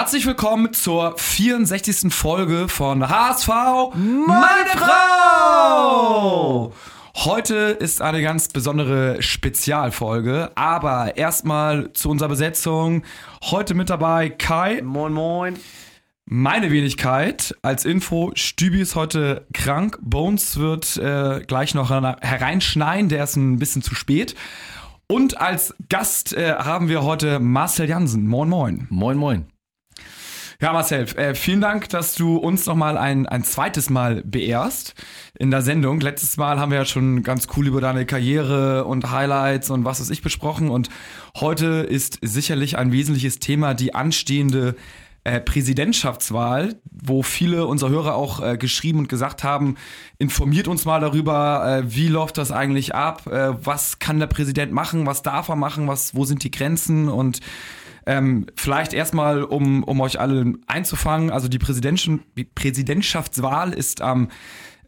Herzlich willkommen zur 64. Folge von HSV Meine Frau! Heute ist eine ganz besondere Spezialfolge, aber erstmal zu unserer Besetzung. Heute mit dabei Kai. Moin, moin. Meine Wenigkeit als Info, Stübi ist heute krank. Bones wird äh, gleich noch hereinschneien, der ist ein bisschen zu spät. Und als Gast äh, haben wir heute Marcel Jansen. Moin, moin. Moin, moin. Ja, Marcel, äh, vielen Dank, dass du uns nochmal ein, ein zweites Mal beehrst in der Sendung. Letztes Mal haben wir ja schon ganz cool über deine Karriere und Highlights und was weiß ich besprochen. Und heute ist sicherlich ein wesentliches Thema die anstehende äh, Präsidentschaftswahl, wo viele unserer Hörer auch äh, geschrieben und gesagt haben, informiert uns mal darüber, äh, wie läuft das eigentlich ab, äh, was kann der Präsident machen, was darf er machen, was, wo sind die Grenzen und ähm, vielleicht erstmal, um, um euch alle einzufangen, also die, Präsidentschaftswahl ist am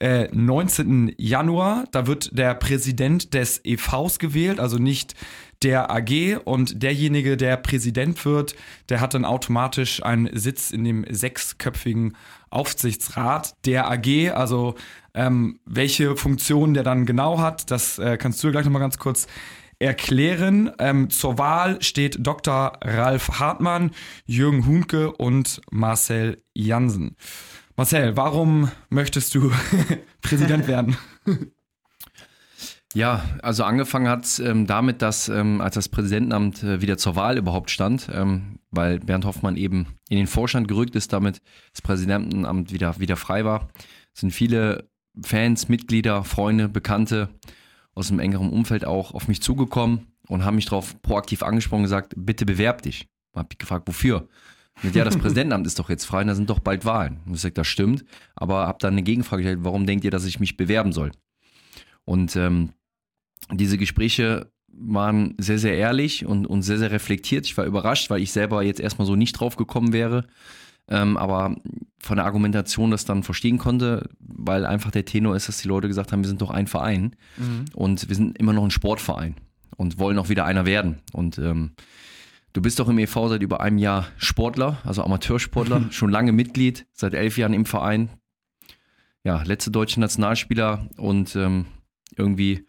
äh, 19. Januar. Da wird der Präsident des EVs gewählt, also nicht der AG und derjenige, der Präsident wird, der hat dann automatisch einen Sitz in dem sechsköpfigen Aufsichtsrat der AG. Also ähm, welche Funktion der dann genau hat, das äh, kannst du gleich nochmal ganz kurz erklären. Ähm, zur Wahl steht Dr. Ralf Hartmann, Jürgen Hunke und Marcel Jansen. Marcel, warum möchtest du Präsident werden? Ja, also angefangen hat es ähm, damit, dass ähm, als das Präsidentenamt äh, wieder zur Wahl überhaupt stand, ähm, weil Bernd Hoffmann eben in den Vorstand gerückt ist, damit das Präsidentenamt wieder, wieder frei war, sind viele Fans, Mitglieder, Freunde, Bekannte aus einem engeren Umfeld auch auf mich zugekommen und haben mich darauf proaktiv angesprochen und gesagt, bitte bewerb dich. Hab ich gefragt, wofür? Mit ja, das Präsidentenamt ist doch jetzt frei und da sind doch bald Wahlen. Und ich sage, das stimmt, aber habe dann eine Gegenfrage gestellt, warum denkt ihr, dass ich mich bewerben soll? Und ähm, diese Gespräche waren sehr, sehr ehrlich und, und sehr, sehr reflektiert. Ich war überrascht, weil ich selber jetzt erstmal so nicht drauf gekommen wäre. Ähm, aber von der Argumentation das dann verstehen konnte, weil einfach der Tenor ist, dass die Leute gesagt haben, wir sind doch ein Verein mhm. und wir sind immer noch ein Sportverein und wollen auch wieder einer werden. Und ähm, du bist doch im EV seit über einem Jahr Sportler, also Amateursportler, schon lange Mitglied, seit elf Jahren im Verein. Ja, letzte deutsche Nationalspieler und ähm, irgendwie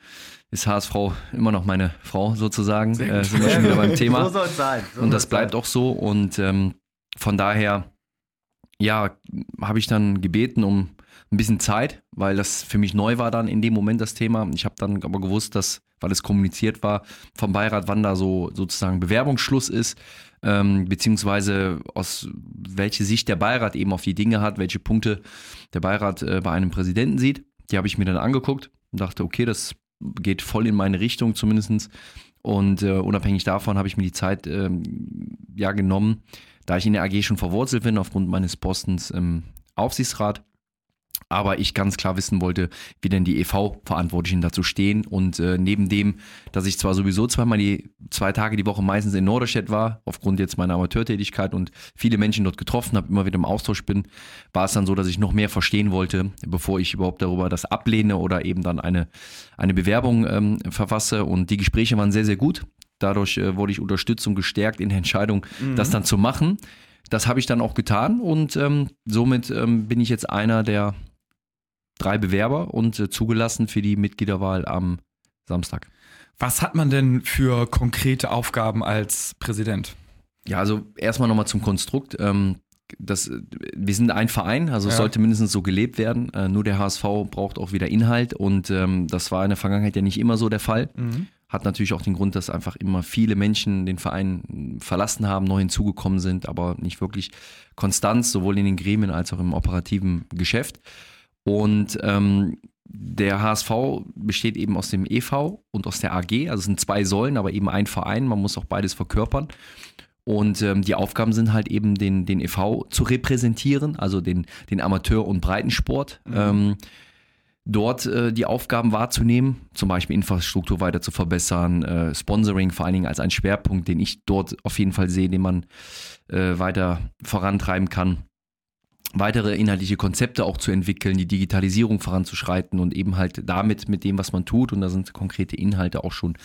ist HSV immer noch meine Frau sozusagen. Äh, sind wir schon wieder beim Thema. So soll es sein. So und das bleibt sein. auch so. Und ähm, von daher ja, habe ich dann gebeten um ein bisschen Zeit, weil das für mich neu war dann in dem Moment das Thema. Ich habe dann aber gewusst, dass, weil es kommuniziert war vom Beirat, wann da so sozusagen Bewerbungsschluss ist, ähm, beziehungsweise aus welche Sicht der Beirat eben auf die Dinge hat, welche Punkte der Beirat äh, bei einem Präsidenten sieht. Die habe ich mir dann angeguckt und dachte, okay, das geht voll in meine Richtung zumindestens. Und äh, unabhängig davon habe ich mir die Zeit ähm, ja genommen, da ich in der AG schon verwurzelt bin aufgrund meines Postens im Aufsichtsrat, aber ich ganz klar wissen wollte, wie denn die EV-Verantwortlichen dazu stehen. Und äh, neben dem, dass ich zwar sowieso zweimal die zwei Tage die Woche meistens in Norderstedt war, aufgrund jetzt meiner Amateurtätigkeit und viele Menschen dort getroffen habe, immer wieder im Austausch bin, war es dann so, dass ich noch mehr verstehen wollte, bevor ich überhaupt darüber das ablehne oder eben dann eine, eine Bewerbung ähm, verfasse. Und die Gespräche waren sehr, sehr gut. Dadurch äh, wurde ich unterstützt und gestärkt in der Entscheidung, mhm. das dann zu machen. Das habe ich dann auch getan und ähm, somit ähm, bin ich jetzt einer der drei Bewerber und äh, zugelassen für die Mitgliederwahl am Samstag. Was hat man denn für konkrete Aufgaben als Präsident? Ja, also erstmal nochmal zum Konstrukt. Ähm, das, wir sind ein Verein, also es ja. sollte mindestens so gelebt werden. Äh, nur der HSV braucht auch wieder Inhalt und ähm, das war in der Vergangenheit ja nicht immer so der Fall. Mhm. Hat natürlich auch den Grund, dass einfach immer viele Menschen den Verein verlassen haben, neu hinzugekommen sind, aber nicht wirklich Konstanz, sowohl in den Gremien als auch im operativen Geschäft. Und ähm, der HSV besteht eben aus dem EV und aus der AG, also es sind zwei Säulen, aber eben ein Verein, man muss auch beides verkörpern. Und ähm, die Aufgaben sind halt eben den, den EV zu repräsentieren, also den, den Amateur- und Breitensport. Mhm. Ähm, dort äh, die Aufgaben wahrzunehmen, zum Beispiel Infrastruktur weiter zu verbessern, äh, Sponsoring vor allen Dingen als ein Schwerpunkt, den ich dort auf jeden Fall sehe, den man äh, weiter vorantreiben kann. Weitere inhaltliche Konzepte auch zu entwickeln, die Digitalisierung voranzuschreiten und eben halt damit mit dem, was man tut, und da sind konkrete Inhalte auch schon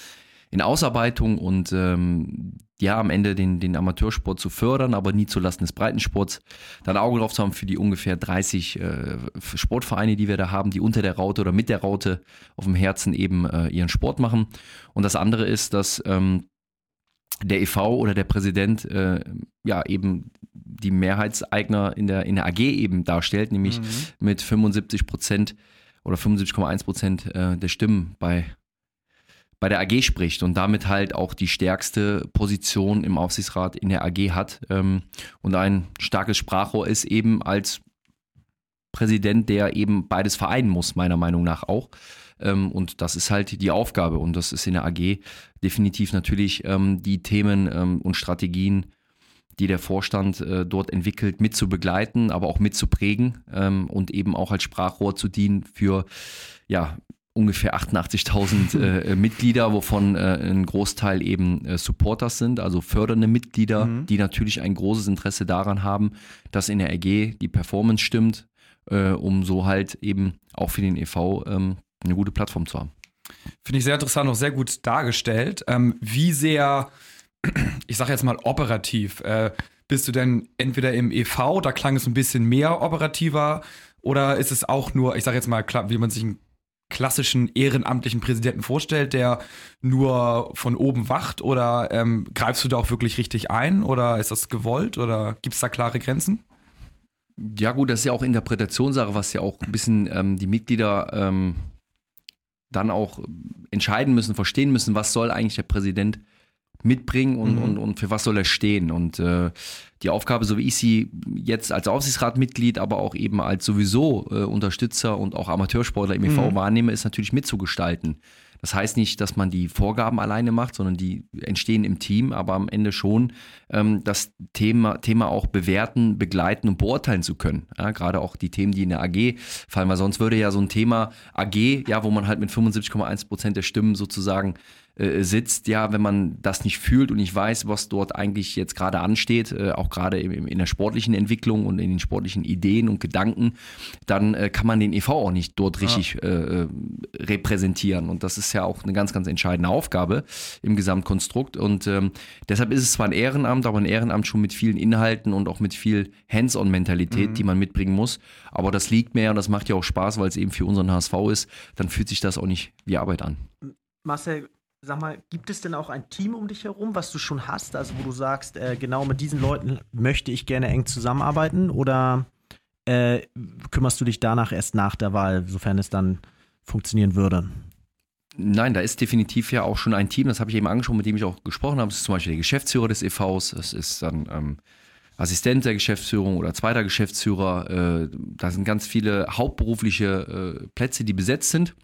in Ausarbeitung und ähm, ja, am Ende den, den Amateursport zu fördern, aber nie zulasten des Breitensports. Dann Auge drauf zu haben für die ungefähr 30 äh, Sportvereine, die wir da haben, die unter der Raute oder mit der Raute auf dem Herzen eben äh, ihren Sport machen. Und das andere ist, dass ähm, der EV oder der Präsident äh, ja eben die Mehrheitseigner in der, in der AG eben darstellt, nämlich mhm. mit 75 Prozent oder 75,1 Prozent äh, der Stimmen bei bei der AG spricht und damit halt auch die stärkste Position im Aufsichtsrat in der AG hat ähm, und ein starkes Sprachrohr ist eben als Präsident, der eben beides vereinen muss, meiner Meinung nach auch. Ähm, und das ist halt die Aufgabe und das ist in der AG definitiv natürlich ähm, die Themen ähm, und Strategien, die der Vorstand äh, dort entwickelt, mit zu begleiten, aber auch mit zu prägen ähm, und eben auch als Sprachrohr zu dienen für ja, ungefähr 88.000 äh, Mitglieder, wovon äh, ein Großteil eben äh, Supporters sind, also fördernde Mitglieder, mhm. die natürlich ein großes Interesse daran haben, dass in der RG die Performance stimmt, äh, um so halt eben auch für den EV ähm, eine gute Plattform zu haben. Finde ich sehr interessant, auch sehr gut dargestellt. Ähm, wie sehr, ich sage jetzt mal operativ, äh, bist du denn entweder im EV, da klang es ein bisschen mehr operativer, oder ist es auch nur, ich sage jetzt mal, wie man sich ein klassischen ehrenamtlichen Präsidenten vorstellt, der nur von oben wacht? Oder ähm, greifst du da auch wirklich richtig ein? Oder ist das gewollt? Oder gibt es da klare Grenzen? Ja, gut, das ist ja auch Interpretationssache, was ja auch ein bisschen ähm, die Mitglieder ähm, dann auch entscheiden müssen, verstehen müssen, was soll eigentlich der Präsident mitbringen und, mhm. und, und für was soll er stehen. Und äh, die Aufgabe, so wie ich sie jetzt als Aufsichtsratmitglied, aber auch eben als sowieso äh, Unterstützer und auch Amateursportler im EV mhm. wahrnehme, ist natürlich mitzugestalten. Das heißt nicht, dass man die Vorgaben alleine macht, sondern die entstehen im Team, aber am Ende schon ähm, das Thema, Thema auch bewerten, begleiten und beurteilen zu können. Ja, gerade auch die Themen, die in der AG fallen, weil sonst würde ja so ein Thema AG, ja, wo man halt mit 75,1 Prozent der Stimmen sozusagen äh, sitzt, ja, wenn man das nicht fühlt und nicht weiß, was dort eigentlich jetzt gerade ansteht, äh, auch gerade in der sportlichen Entwicklung und in den sportlichen Ideen und Gedanken, dann äh, kann man den EV auch nicht dort richtig ja. Äh, äh, repräsentieren. Und das ist ja auch eine ganz, ganz entscheidende Aufgabe im Gesamtkonstrukt. Und ähm, deshalb ist es zwar ein Ehrenamt, aber ein Ehrenamt schon mit vielen Inhalten und auch mit viel Hands-on-Mentalität, mhm. die man mitbringen muss. Aber das liegt mir und das macht ja auch Spaß, weil es eben für unseren HSV ist. Dann fühlt sich das auch nicht wie Arbeit an. Marcel, Sag mal, gibt es denn auch ein Team um dich herum, was du schon hast, also wo du sagst, äh, genau mit diesen Leuten möchte ich gerne eng zusammenarbeiten oder äh, kümmerst du dich danach erst nach der Wahl, sofern es dann funktionieren würde? Nein, da ist definitiv ja auch schon ein Team, das habe ich eben angesprochen, mit dem ich auch gesprochen habe. Das ist zum Beispiel der Geschäftsführer des EVs, das ist dann ähm, Assistent der Geschäftsführung oder zweiter Geschäftsführer. Äh, da sind ganz viele hauptberufliche äh, Plätze, die besetzt sind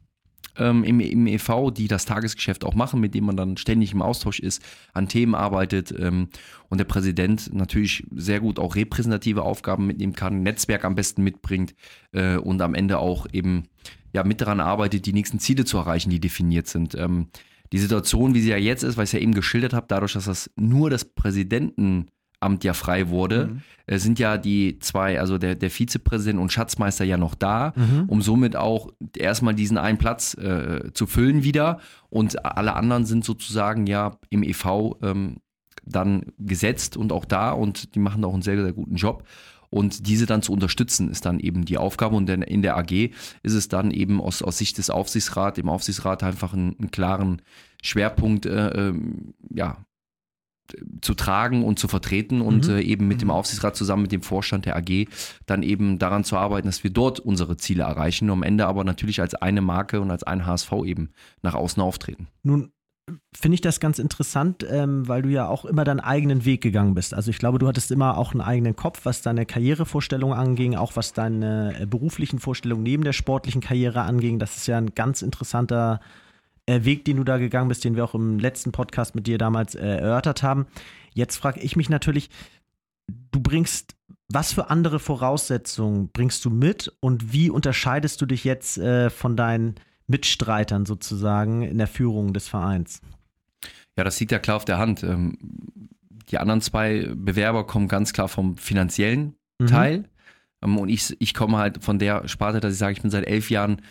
ähm, im, im EV, die das Tagesgeschäft auch machen, mit dem man dann ständig im Austausch ist, an Themen arbeitet ähm, und der Präsident natürlich sehr gut auch repräsentative Aufgaben mitnehmen kann, Netzwerk am besten mitbringt äh, und am Ende auch eben ja mit daran arbeitet, die nächsten Ziele zu erreichen, die definiert sind. Ähm, die Situation, wie sie ja jetzt ist, weil ich es ja eben geschildert habe, dadurch, dass das nur das Präsidenten Amt ja frei wurde, mhm. Äh, sind ja die zwei, also der, der Vizepräsident und Schatzmeister ja noch da, mhm. um somit auch erstmal diesen einen Platz äh, zu füllen wieder. Und alle anderen sind sozusagen ja im EV ähm, dann gesetzt und auch da und die machen auch einen sehr, sehr guten Job. Und diese dann zu unterstützen, ist dann eben die Aufgabe. Und in der AG ist es dann eben aus, aus Sicht des Aufsichtsrats, im Aufsichtsrat einfach einen, einen klaren Schwerpunkt äh, ähm, ja, zu tragen und zu vertreten und mhm. äh, eben mit dem mhm. Aufsichtsrat zusammen mit dem Vorstand der AG dann eben daran zu arbeiten, dass wir dort unsere Ziele erreichen, am Ende aber natürlich als eine Marke und als ein HSV eben nach außen auftreten. Nun finde ich das ganz interessant, ähm, weil du ja auch immer deinen eigenen Weg gegangen bist. Also ich glaube, du hattest immer auch einen eigenen Kopf, was deine Karrierevorstellung anging, auch was deine äh, beruflichen Vorstellungen neben der sportlichen Karriere anging. Das ist ja ein ganz interessanter äh, Weg, den du da gegangen bist, den wir auch im letzten Podcast mit dir damals äh, erörtert haben. Jetzt frage ich mich natürlich, du bringst, was für andere Voraussetzungen bringst du mit und wie unterscheidest du dich jetzt äh, von deinen Mitstreitern sozusagen in der Führung des Vereins? Ja, das liegt ja klar auf der Hand. Ähm, die anderen zwei Bewerber kommen ganz klar vom finanziellen mhm. Teil. Ähm, und ich, ich komme halt von der Sparte, dass ich sage, ich bin seit elf Jahren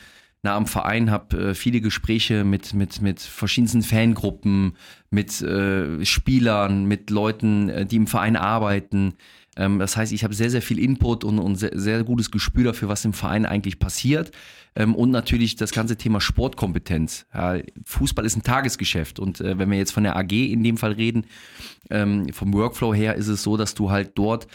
nah am Verein, habe äh, viele Gespräche mit, mit, mit verschiedensten Fangruppen, mit äh, Spielern, mit Leuten, äh, die im Verein arbeiten. Ähm, das heißt, ich habe sehr, sehr viel Input und, und sehr, sehr gutes Gespür dafür, was im Verein eigentlich passiert. Ähm, und natürlich das ganze Thema Sportkompetenz. Ja, Fußball ist ein Tagesgeschäft und äh, wenn wir jetzt von der AG in dem Fall reden, ähm, vom Workflow her ist es so, dass du halt dort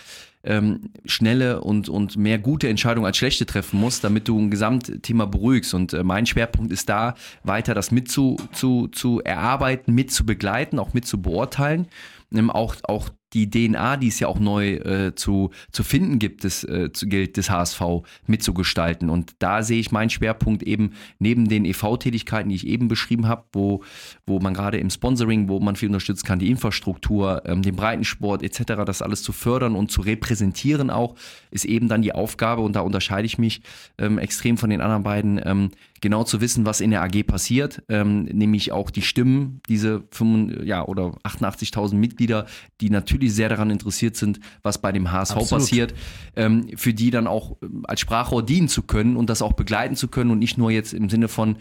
ähm, schnelle und, und mehr gute Entscheidungen als schlechte treffen musst, damit du ein Gesamtthema beruhigst. Und äh, mein Schwerpunkt ist da, weiter das mit zu, zu, zu erarbeiten, mit zu begleiten, auch mit zu beurteilen. Ähm, auch, auch die DNA, die es ja auch neu äh, zu, zu finden gibt, des, äh, gilt des HSV mitzugestalten. Und da sehe ich meinen Schwerpunkt eben neben den EV-Tätigkeiten, die ich eben beschrieben habe, wo, wo man gerade im Sponsoring, wo man viel unterstützen kann, die Infrastruktur, ähm, den Breitensport etc., das alles zu fördern und zu repräsentieren auch, ist eben dann die Aufgabe und da unterscheide ich mich ähm, extrem von den anderen beiden, ähm, genau zu wissen, was in der AG passiert, ähm, nämlich auch die Stimmen, diese 5, ja, oder 88.000 Mitglieder, die natürlich sehr daran interessiert sind, was bei dem HSV Absolut. passiert, ähm, für die dann auch ähm, als Sprachrohr dienen zu können und das auch begleiten zu können und nicht nur jetzt im Sinne von,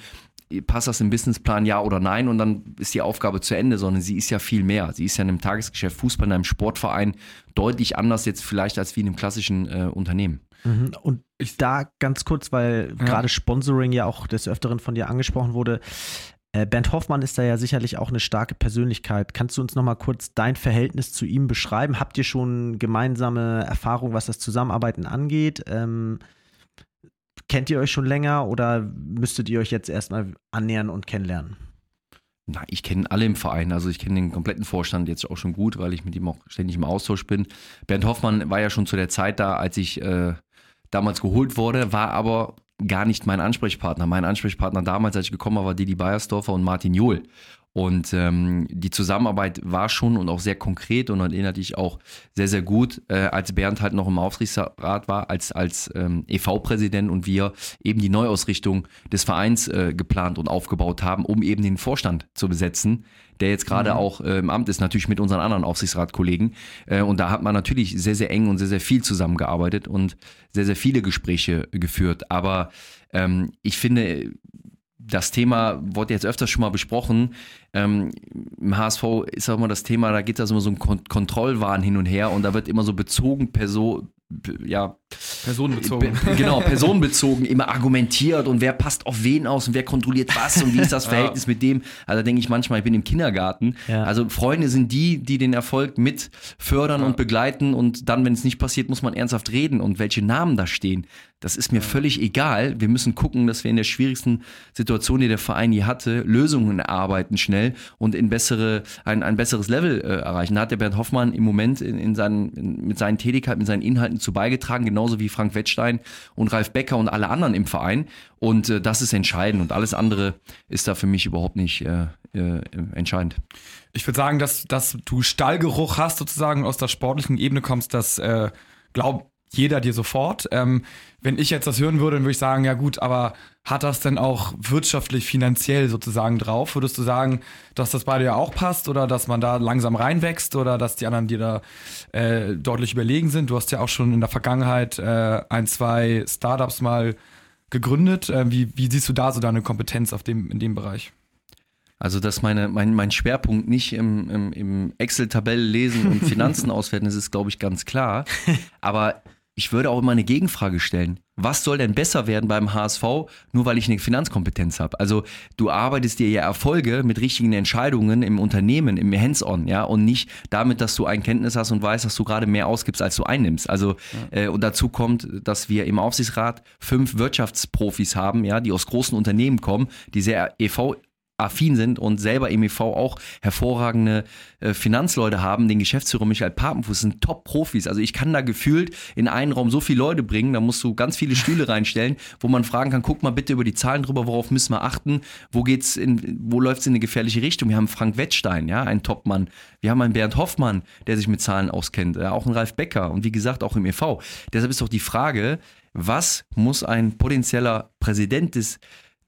passt das im Businessplan ja oder nein und dann ist die Aufgabe zu Ende, sondern sie ist ja viel mehr. Sie ist ja in einem Tagesgeschäft, Fußball, in einem Sportverein deutlich anders jetzt vielleicht als wie in einem klassischen äh, Unternehmen. Mhm. Und ich, da ganz kurz, weil ja. gerade Sponsoring ja auch des Öfteren von dir angesprochen wurde. Äh, Bernd Hoffmann ist da ja sicherlich auch eine starke Persönlichkeit. Kannst du uns nochmal kurz dein Verhältnis zu ihm beschreiben? Habt ihr schon gemeinsame Erfahrungen, was das Zusammenarbeiten angeht? Ähm, kennt ihr euch schon länger oder müsstet ihr euch jetzt erstmal annähern und kennenlernen? Na, ich kenne alle im Verein, also ich kenne den kompletten Vorstand jetzt auch schon gut, weil ich mit ihm auch ständig im Austausch bin. Bernd Hoffmann war ja schon zu der Zeit da, als ich äh, damals geholt wurde, war aber gar nicht mein Ansprechpartner. Mein Ansprechpartner damals, als ich gekommen war, war Didi Beiersdorfer und Martin Johl. Und ähm, die Zusammenarbeit war schon und auch sehr konkret und erinnerte ich auch sehr, sehr gut, äh, als Bernd halt noch im Aufsichtsrat war, als, als ähm, EV-Präsident und wir eben die Neuausrichtung des Vereins äh, geplant und aufgebaut haben, um eben den Vorstand zu besetzen, der jetzt gerade mhm. auch äh, im Amt ist, natürlich mit unseren anderen Aufsichtsratkollegen. Äh, und da hat man natürlich sehr, sehr eng und sehr, sehr viel zusammengearbeitet und sehr, sehr viele Gespräche geführt. Aber ähm, ich finde, das Thema wurde jetzt öfters schon mal besprochen. Ähm, Im HSV ist auch immer das Thema, da geht da immer so ein Kon Kontrollwahn hin und her und da wird immer so bezogen, Person, ja, personenbezogen. Genau, personenbezogen immer argumentiert und wer passt auf wen aus und wer kontrolliert was und wie ist das Verhältnis ja. mit dem. Also denke ich manchmal, ich bin im Kindergarten. Ja. Also Freunde sind die, die den Erfolg mit fördern ja. und begleiten und dann, wenn es nicht passiert, muss man ernsthaft reden und welche Namen da stehen. Das ist mir völlig egal. Wir müssen gucken, dass wir in der schwierigsten Situation, die der Verein je hatte, Lösungen erarbeiten schnell und in bessere, ein, ein besseres Level äh, erreichen. Da hat der Bernd Hoffmann im Moment in, in seinen, in, mit seinen Tätigkeiten, mit seinen Inhalten zu beigetragen, genauso wie Frank Wettstein und Ralf Becker und alle anderen im Verein. Und äh, das ist entscheidend und alles andere ist da für mich überhaupt nicht äh, äh, entscheidend. Ich würde sagen, dass, dass du Stallgeruch hast, sozusagen aus der sportlichen Ebene kommst, das äh, glaub, jeder dir sofort. Ähm, wenn ich jetzt das hören würde, dann würde ich sagen, ja gut, aber hat das denn auch wirtschaftlich, finanziell sozusagen drauf? Würdest du sagen, dass das bei dir auch passt oder dass man da langsam reinwächst oder dass die anderen dir da äh, deutlich überlegen sind? Du hast ja auch schon in der Vergangenheit äh, ein, zwei Startups mal gegründet. Äh, wie, wie siehst du da so deine Kompetenz auf dem, in dem Bereich? Also, dass meine, mein, mein Schwerpunkt nicht im, im, im Excel-Tabelle lesen und Finanzen auswerten ist, ist, glaube ich, ganz klar. Aber ich würde auch immer eine Gegenfrage stellen. Was soll denn besser werden beim HSV, nur weil ich eine Finanzkompetenz habe? Also du arbeitest dir ja Erfolge mit richtigen Entscheidungen im Unternehmen, im Hands-on, ja, und nicht damit, dass du ein Kenntnis hast und weißt, dass du gerade mehr ausgibst, als du einnimmst. Also ja. äh, und dazu kommt, dass wir im Aufsichtsrat fünf Wirtschaftsprofis haben, ja, die aus großen Unternehmen kommen, die sehr EV affin sind und selber im EV auch hervorragende äh, Finanzleute haben. Den Geschäftsführer Michael Papenfuß sind Top-Profis. Also ich kann da gefühlt in einen Raum so viele Leute bringen, da musst du ganz viele Stühle reinstellen, wo man fragen kann, guck mal bitte über die Zahlen drüber, worauf müssen wir achten, wo geht's in, wo läuft's in eine gefährliche Richtung? Wir haben Frank Wettstein, ja, ein Topmann. Wir haben einen Bernd Hoffmann, der sich mit Zahlen auskennt, ja, auch ein Ralf Becker und wie gesagt auch im EV. Deshalb ist doch die Frage, was muss ein potenzieller Präsident des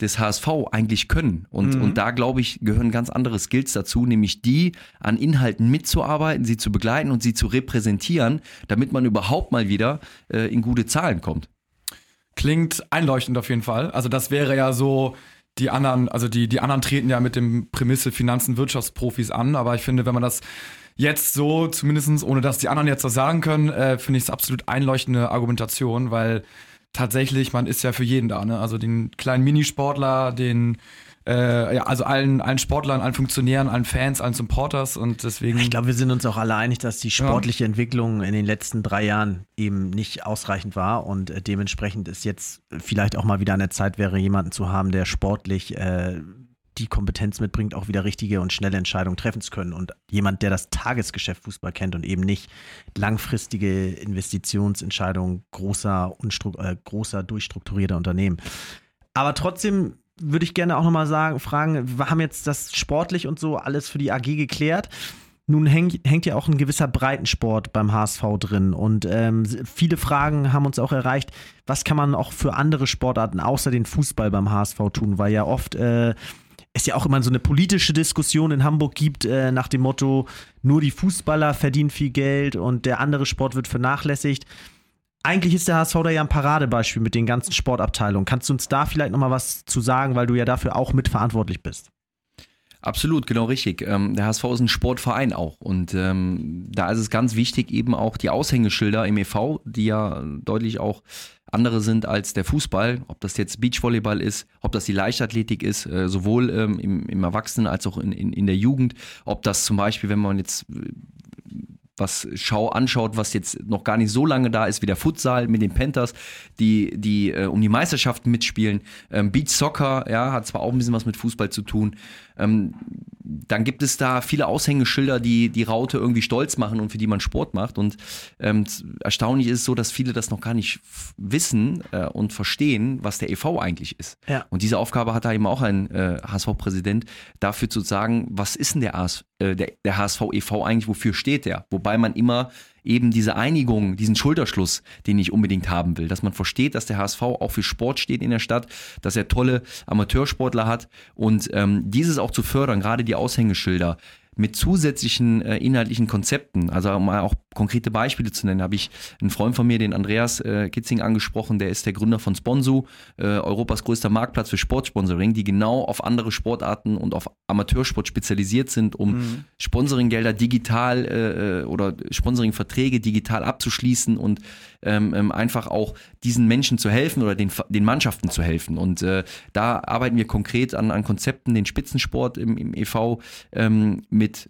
des HSV eigentlich können. Und, mhm. und da, glaube ich, gehören ganz andere Skills dazu, nämlich die, an Inhalten mitzuarbeiten, sie zu begleiten und sie zu repräsentieren, damit man überhaupt mal wieder äh, in gute Zahlen kommt. klingt einleuchtend auf jeden Fall. Also das wäre ja so, die anderen, also die, die anderen treten ja mit dem Prämisse Finanzen, Wirtschaftsprofis an, aber ich finde, wenn man das jetzt so, zumindestens ohne dass die anderen jetzt das sagen können, äh, finde ich es absolut einleuchtende Argumentation, weil tatsächlich, man ist ja für jeden da, ne? Also den kleinen Minisportler, den äh, ja, also allen, allen Sportlern, allen Funktionären, allen Fans, allen Supporters und deswegen. Ich glaube, wir sind uns auch alle einig, dass die sportliche ja. Entwicklung in den letzten drei Jahren eben nicht ausreichend war und äh, dementsprechend ist jetzt vielleicht auch mal wieder eine Zeit wäre, jemanden zu haben, der sportlich äh, die Kompetenz mitbringt, auch wieder richtige und schnelle Entscheidungen treffen zu können. Und jemand, der das Tagesgeschäft Fußball kennt und eben nicht langfristige Investitionsentscheidungen großer, äh, großer durchstrukturierter Unternehmen. Aber trotzdem würde ich gerne auch nochmal sagen, fragen, wir haben jetzt das sportlich und so alles für die AG geklärt. Nun hängt, hängt ja auch ein gewisser Breitensport beim HSV drin und ähm, viele Fragen haben uns auch erreicht, was kann man auch für andere Sportarten außer den Fußball beim HSV tun, weil ja oft äh, es ja auch immer so eine politische Diskussion in Hamburg gibt äh, nach dem Motto, nur die Fußballer verdienen viel Geld und der andere Sport wird vernachlässigt eigentlich ist der HSV da ja ein Paradebeispiel mit den ganzen Sportabteilungen. Kannst du uns da vielleicht nochmal was zu sagen, weil du ja dafür auch mitverantwortlich bist? Absolut, genau richtig. Ähm, der HSV ist ein Sportverein auch. Und ähm, da ist es ganz wichtig, eben auch die Aushängeschilder im EV, die ja deutlich auch andere sind als der Fußball, ob das jetzt Beachvolleyball ist, ob das die Leichtathletik ist, äh, sowohl ähm, im, im Erwachsenen als auch in, in, in der Jugend, ob das zum Beispiel, wenn man jetzt was Schau anschaut, was jetzt noch gar nicht so lange da ist, wie der Futsal mit den Panthers, die, die äh, um die Meisterschaften mitspielen. Ähm, Beach Soccer, ja, hat zwar auch ein bisschen was mit Fußball zu tun. Ähm, dann gibt es da viele Aushängeschilder, die die Raute irgendwie stolz machen und für die man Sport macht. Und ähm, erstaunlich ist es so, dass viele das noch gar nicht wissen äh, und verstehen, was der EV eigentlich ist. Ja. Und diese Aufgabe hat da eben auch ein äh, HSV-Präsident, dafür zu sagen, was ist denn der, AS, äh, der, der HSV e.V. eigentlich, wofür steht der? Wobei man immer eben diese Einigung, diesen Schulterschluss, den ich unbedingt haben will, dass man versteht, dass der HSV auch für Sport steht in der Stadt, dass er tolle Amateursportler hat. Und ähm, dieses auch zu fördern, gerade die Aushängeschilder, mit zusätzlichen äh, inhaltlichen Konzepten, also mal auch konkrete Beispiele zu nennen, habe ich einen Freund von mir, den Andreas äh, Kitzing, angesprochen, der ist der Gründer von Sponsu, äh, Europas größter Marktplatz für Sportsponsoring, die genau auf andere Sportarten und auf Amateursport spezialisiert sind, um mhm. Sponsoringgelder digital äh, äh oder Sponsoringverträge digital abzuschließen und ähm, ähm, einfach auch diesen Menschen zu helfen oder den, den Mannschaften zu helfen. Und äh, da arbeiten wir konkret an, an Konzepten, den Spitzensport im, im EV ähm, mit mit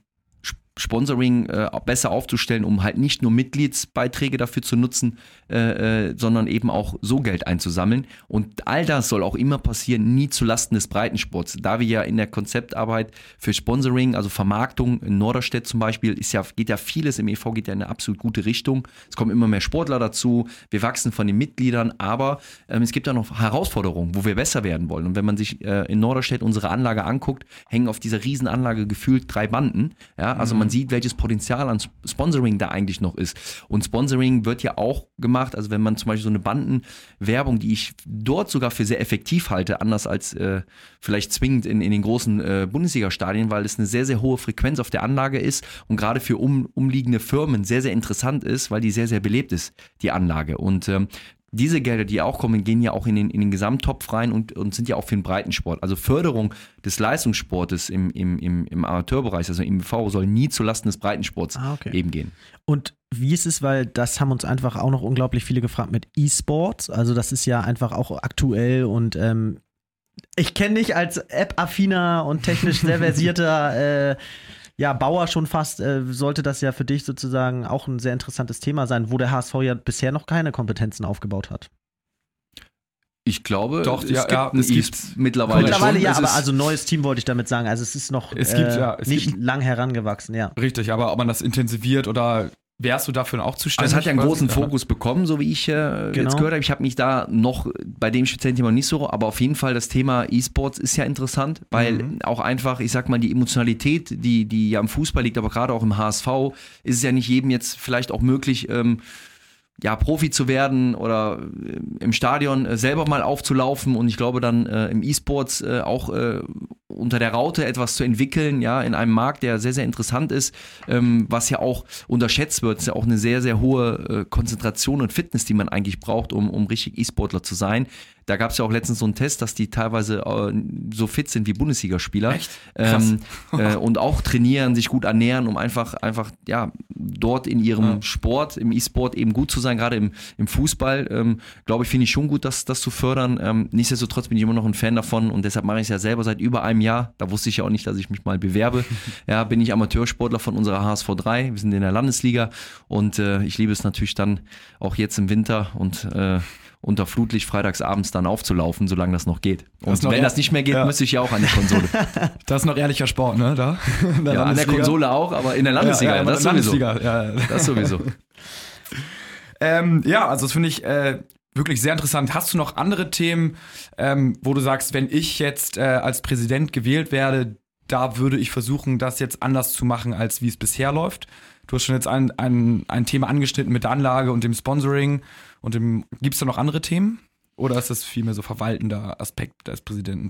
Sponsoring äh, besser aufzustellen, um halt nicht nur Mitgliedsbeiträge dafür zu nutzen, äh, äh, sondern eben auch so Geld einzusammeln. Und all das soll auch immer passieren, nie zulasten des Breitensports. Da wir ja in der Konzeptarbeit für Sponsoring, also Vermarktung in Norderstedt zum Beispiel, ist ja, geht ja vieles im EV, geht ja in eine absolut gute Richtung. Es kommen immer mehr Sportler dazu, wir wachsen von den Mitgliedern, aber ähm, es gibt ja noch Herausforderungen, wo wir besser werden wollen. Und wenn man sich äh, in Norderstedt unsere Anlage anguckt, hängen auf dieser Riesenanlage gefühlt drei Banden. Ja, also man sieht, welches Potenzial an Sponsoring da eigentlich noch ist. Und Sponsoring wird ja auch gemacht, also wenn man zum Beispiel so eine Bandenwerbung, die ich dort sogar für sehr effektiv halte, anders als äh, vielleicht zwingend in, in den großen äh, Bundesliga-Stadien, weil es eine sehr, sehr hohe Frequenz auf der Anlage ist und gerade für um, umliegende Firmen sehr, sehr interessant ist, weil die sehr, sehr belebt ist, die Anlage. Und ähm, diese Gelder, die auch kommen, gehen ja auch in den, in den Gesamttopf rein und, und sind ja auch für den Breitensport. Also Förderung des Leistungssportes im, im, im, im Amateurbereich, also im MV, soll nie zulasten des Breitensports ah, okay. eben gehen. Und wie ist es, weil das haben uns einfach auch noch unglaublich viele gefragt mit E-Sports. Also das ist ja einfach auch aktuell und ähm, ich kenne dich als App-affiner und technisch sehr versierter äh, ja, Bauer schon fast, äh, sollte das ja für dich sozusagen auch ein sehr interessantes Thema sein, wo der HSV ja bisher noch keine Kompetenzen aufgebaut hat. Ich glaube, Doch, es ja, gibt, ja, es gibt mittlerweile. Mittlerweile ja, aber also neues Team wollte ich damit sagen. Also es ist noch es gibt, äh, ja, es nicht gibt, lang herangewachsen, ja. Richtig, aber ob man das intensiviert oder Wärst du dafür auch zuständig? Also es hat ja einen großen Fokus bekommen, so wie ich äh, genau. jetzt gehört habe. Ich habe mich da noch bei dem speziellen Thema nicht so, aber auf jeden Fall das Thema E-Sports ist ja interessant, weil mhm. auch einfach, ich sag mal, die Emotionalität, die, die ja im Fußball liegt, aber gerade auch im HSV, ist es ja nicht jedem jetzt vielleicht auch möglich, ähm, ja, Profi zu werden oder äh, im Stadion äh, selber mal aufzulaufen und ich glaube dann äh, im E-Sports äh, auch äh, unter der Raute etwas zu entwickeln, ja, in einem Markt, der sehr, sehr interessant ist, ähm, was ja auch unterschätzt wird. Es ist ja auch eine sehr, sehr hohe äh, Konzentration und Fitness, die man eigentlich braucht, um, um richtig E-Sportler zu sein. Da gab es ja auch letztens so einen Test, dass die teilweise äh, so fit sind wie Bundesligaspieler. Echt? Ähm, äh, und auch trainieren, sich gut ernähren, um einfach, einfach, ja, dort in ihrem Ja. Sport, im E-Sport eben gut zu sein, gerade im, im Fußball. Ähm, Glaube ich, finde ich schon gut, das, das zu fördern. Ähm, nichtsdestotrotz bin ich immer noch ein Fan davon und deshalb mache ich es ja selber seit über einem Jahr. Da wusste ich ja auch nicht, dass ich mich mal bewerbe. ja, bin ich Amateursportler von unserer HSV 3. Wir sind in der Landesliga und äh, ich liebe es natürlich dann auch jetzt im Winter und äh, unter Flutlicht freitagsabends dann aufzulaufen, solange das noch geht. Und noch wenn das nicht mehr geht, ja. müsste ich ja auch an die Konsole. Das ist noch ehrlicher Sport, ne? Da. In ja, an der. Konsole auch, aber in der Landesliga, ja, ja, das der sowieso. Landesliga, ja. Das sowieso. Ähm, ja, also das finde ich äh, wirklich sehr interessant. Hast du noch andere Themen, ähm, wo du sagst, wenn ich jetzt äh, als Präsident gewählt werde, da würde ich versuchen, das jetzt anders zu machen, als wie es bisher läuft? Du hast schon jetzt ein, ein, ein Thema angeschnitten mit der Anlage und dem Sponsoring und. Gibt es da noch andere Themen? Oder ist das vielmehr so verwaltender Aspekt des Präsidenten?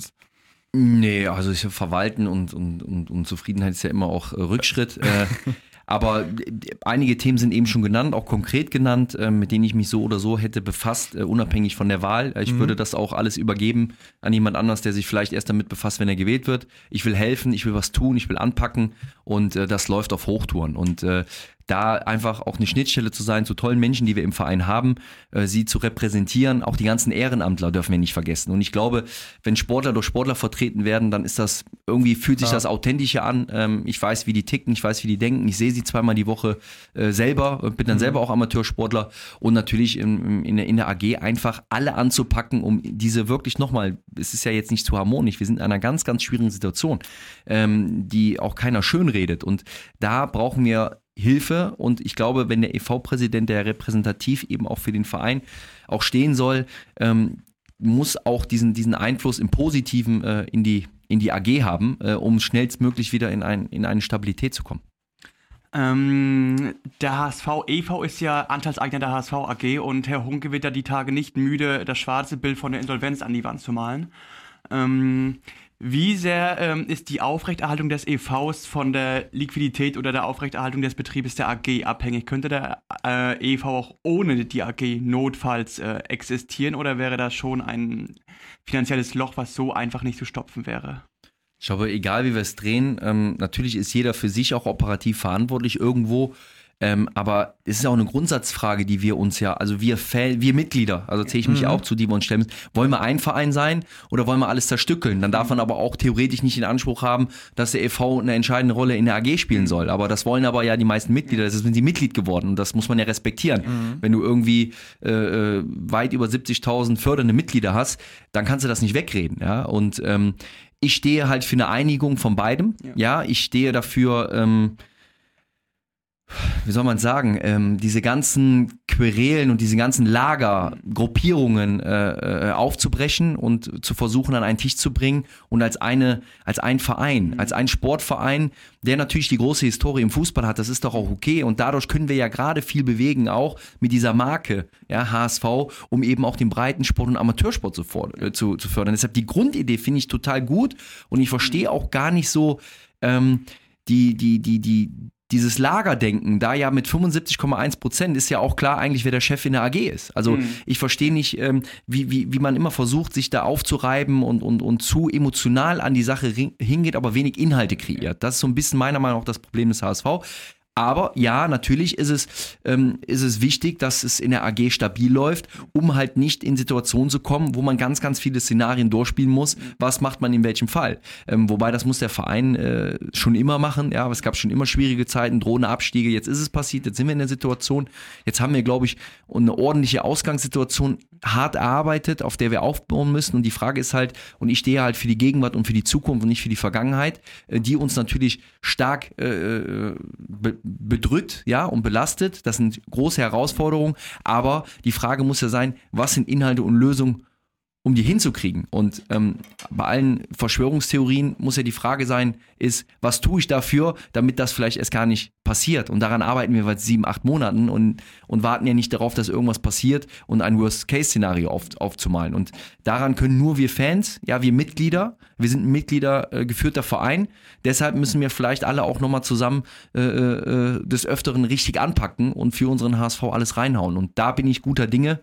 Nee, also ich, Verwalten und, und, und, und Zufriedenheit ist ja immer auch äh, Rückschritt. äh, aber äh, einige Themen sind eben schon genannt, auch konkret genannt, äh, mit denen ich mich so oder so hätte befasst, äh, unabhängig von der Wahl. Ich würde das auch alles übergeben an jemand anders, der sich vielleicht erst damit befasst, wenn er gewählt wird. Ich will helfen, ich will was tun, ich will anpacken und äh, das läuft auf Hochtouren. Und da einfach auch eine Schnittstelle zu sein zu tollen Menschen, die wir im Verein haben, äh, sie zu repräsentieren. Auch die ganzen Ehrenamtler dürfen wir nicht vergessen. Und ich glaube, wenn Sportler durch Sportler vertreten werden, dann ist das irgendwie fühlt sich Ja. das authentischer an. Ähm, ich weiß, wie die ticken, ich weiß, wie die denken. Ich sehe sie zweimal die Woche äh, selber, äh, bin dann selber auch Amateursportler und natürlich in, in, in, der, AG einfach alle anzupacken, um diese wirklich nochmal, es ist ja jetzt nicht zu harmonisch, wir sind in einer ganz, ganz schwierigen Situation, ähm, die auch keiner schönredet. Und da brauchen wir Hilfe und ich glaube, wenn der EV-Präsident, der repräsentativ eben auch für den Verein auch stehen soll, ähm, muss auch diesen, diesen Einfluss im Positiven äh, in, die, in die AG haben, äh, um schnellstmöglich wieder in, ein, in eine Stabilität zu kommen. Ähm, der HSV e.V. ist ja Anteilseigner der HSV AG und Herr Hunke wird ja die Tage nicht müde, das schwarze Bild von der Insolvenz an die Wand zu malen. Ähm, wie sehr ähm, ist die Aufrechterhaltung des EVs von der Liquidität oder der Aufrechterhaltung des Betriebes der AG abhängig? Könnte der äh, EV auch ohne die AG notfalls äh, existieren oder wäre das schon ein finanzielles Loch, was so einfach nicht zu stopfen wäre? Ich glaube, egal wie wir es drehen, ähm, natürlich ist jeder für sich auch operativ verantwortlich irgendwo. Ähm, aber es ist auch eine Grundsatzfrage, die wir uns ja, also wir Fan, wir Mitglieder, also zähle ich mich auch zu, die wir uns stellen müssen. Wollen wir ein Verein sein oder wollen wir alles zerstückeln? Dann darf man aber auch theoretisch nicht den Anspruch haben, dass der e.V. eine entscheidende Rolle in der AG spielen soll. Aber das wollen aber ja die meisten Mitglieder. Das sind sie Mitglied geworden und das muss man ja respektieren. Wenn du irgendwie äh, äh, weit über 70.000 fördernde Mitglieder hast, dann kannst du das nicht wegreden. Ja? Und ähm, ich stehe halt für eine Einigung von beidem. Ja, ich stehe dafür, ähm, wie soll man sagen, ähm, diese ganzen Querelen und diese ganzen Lager, Gruppierungen äh, äh, aufzubrechen und zu versuchen, an einen Tisch zu bringen und als eine, als ein Verein, als ein Sportverein, der natürlich die große Historie im Fußball hat, das ist doch auch okay. Und dadurch können wir ja gerade viel bewegen, auch mit dieser Marke, ja, HSV, um eben auch den Breitensport und Amateursport zu, äh, zu, zu fördern. Deshalb die Grundidee finde ich total gut. Und ich verstehe auch gar nicht so ähm, die, die, die, die, dieses Lagerdenken, da ja mit 75,1 Prozent ist ja auch klar eigentlich, wer der Chef in der AG ist. Also ich verstehe nicht, ähm, wie, wie, wie man immer versucht, sich da aufzureiben und, und, und zu emotional an die Sache hingeht, aber wenig Inhalte kreiert. Das ist so ein bisschen meiner Meinung nach das Problem des HSV. Aber ja, natürlich ist es, ähm, ist es wichtig, dass es in der AG stabil läuft, um halt nicht in Situationen zu kommen, wo man ganz, ganz viele Szenarien durchspielen muss. Was macht man in welchem Fall? Ähm, wobei das muss der Verein äh, schon immer machen. Ja, es gab schon immer schwierige Zeiten, drohende Abstiege. Jetzt ist es passiert, jetzt sind wir in der Situation. Jetzt haben wir, glaube ich, eine ordentliche Ausgangssituation hart erarbeitet, auf der wir aufbauen müssen. Und die Frage ist halt, und ich stehe halt für die Gegenwart und für die Zukunft und nicht für die Vergangenheit, äh, die uns natürlich stark äh, äh, bedrückt, ja, und belastet. Das sind große Herausforderungen. Aber die Frage muss ja sein, was sind Inhalte und Lösungen um die hinzukriegen. Und ähm, bei allen Verschwörungstheorien muss ja die Frage sein, ist, was tue ich dafür, damit das vielleicht erst gar nicht passiert? Und daran arbeiten wir seit sieben, acht Monaten und, und warten ja nicht darauf, dass irgendwas passiert und ein Worst-Case-Szenario auf, aufzumalen. Und daran können nur wir Fans, ja, wir Mitglieder, wir sind ein Mitglieder äh, geführter Verein, deshalb müssen wir vielleicht alle auch nochmal zusammen äh, äh, des Öfteren richtig anpacken und für unseren HSV alles reinhauen. Und da bin ich guter Dinge,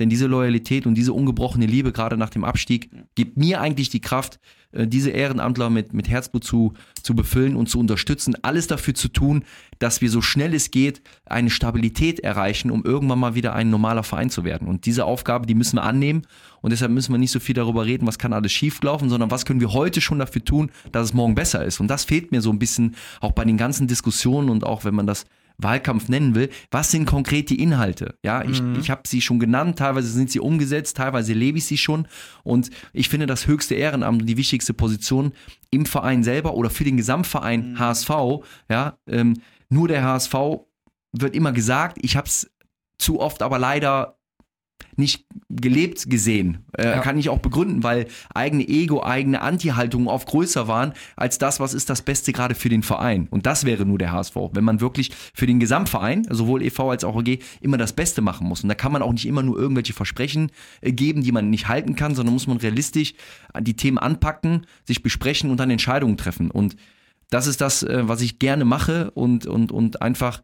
denn diese Loyalität und diese ungebrochene Liebe, gerade nach dem Abstieg, gibt mir eigentlich die Kraft, äh, diese Ehrenamtler mit, mit Herzblut zu, zu befüllen und zu unterstützen, alles dafür zu tun, dass wir so schnell es geht eine Stabilität erreichen, um irgendwann mal wieder ein normaler Verein zu werden. Und diese Aufgabe, die müssen wir annehmen und deshalb müssen wir nicht so viel darüber reden, was kann alles schieflaufen, sondern was können wir heute schon dafür tun, dass es morgen besser ist. Und das fehlt mir so ein bisschen auch bei den ganzen Diskussionen und auch wenn man das Wahlkampf nennen will, was sind konkret die Inhalte? Ja, ich, mhm. ich habe sie schon genannt, teilweise sind sie umgesetzt, teilweise lebe ich sie schon und ich finde das höchste Ehrenamt die wichtigste Position im Verein selber oder für den Gesamtverein mhm. HSV, ja, ähm, nur der HSV wird immer gesagt, ich habe es zu oft aber leider nicht gelebt gesehen. Äh, ja. Kann ich auch begründen, weil eigene Ego, eigene Anti-Haltungen oft größer waren als das, was ist das Beste gerade für den Verein. Und das wäre nur der HSV. Wenn man wirklich für den Gesamtverein, sowohl e.V. als auch OG, immer das Beste machen muss. Und da kann man auch nicht immer nur irgendwelche Versprechen äh, geben, die man nicht halten kann, sondern muss man realistisch die Themen anpacken, sich besprechen und dann Entscheidungen treffen. Und das ist das, äh, was ich gerne mache und, und, und einfach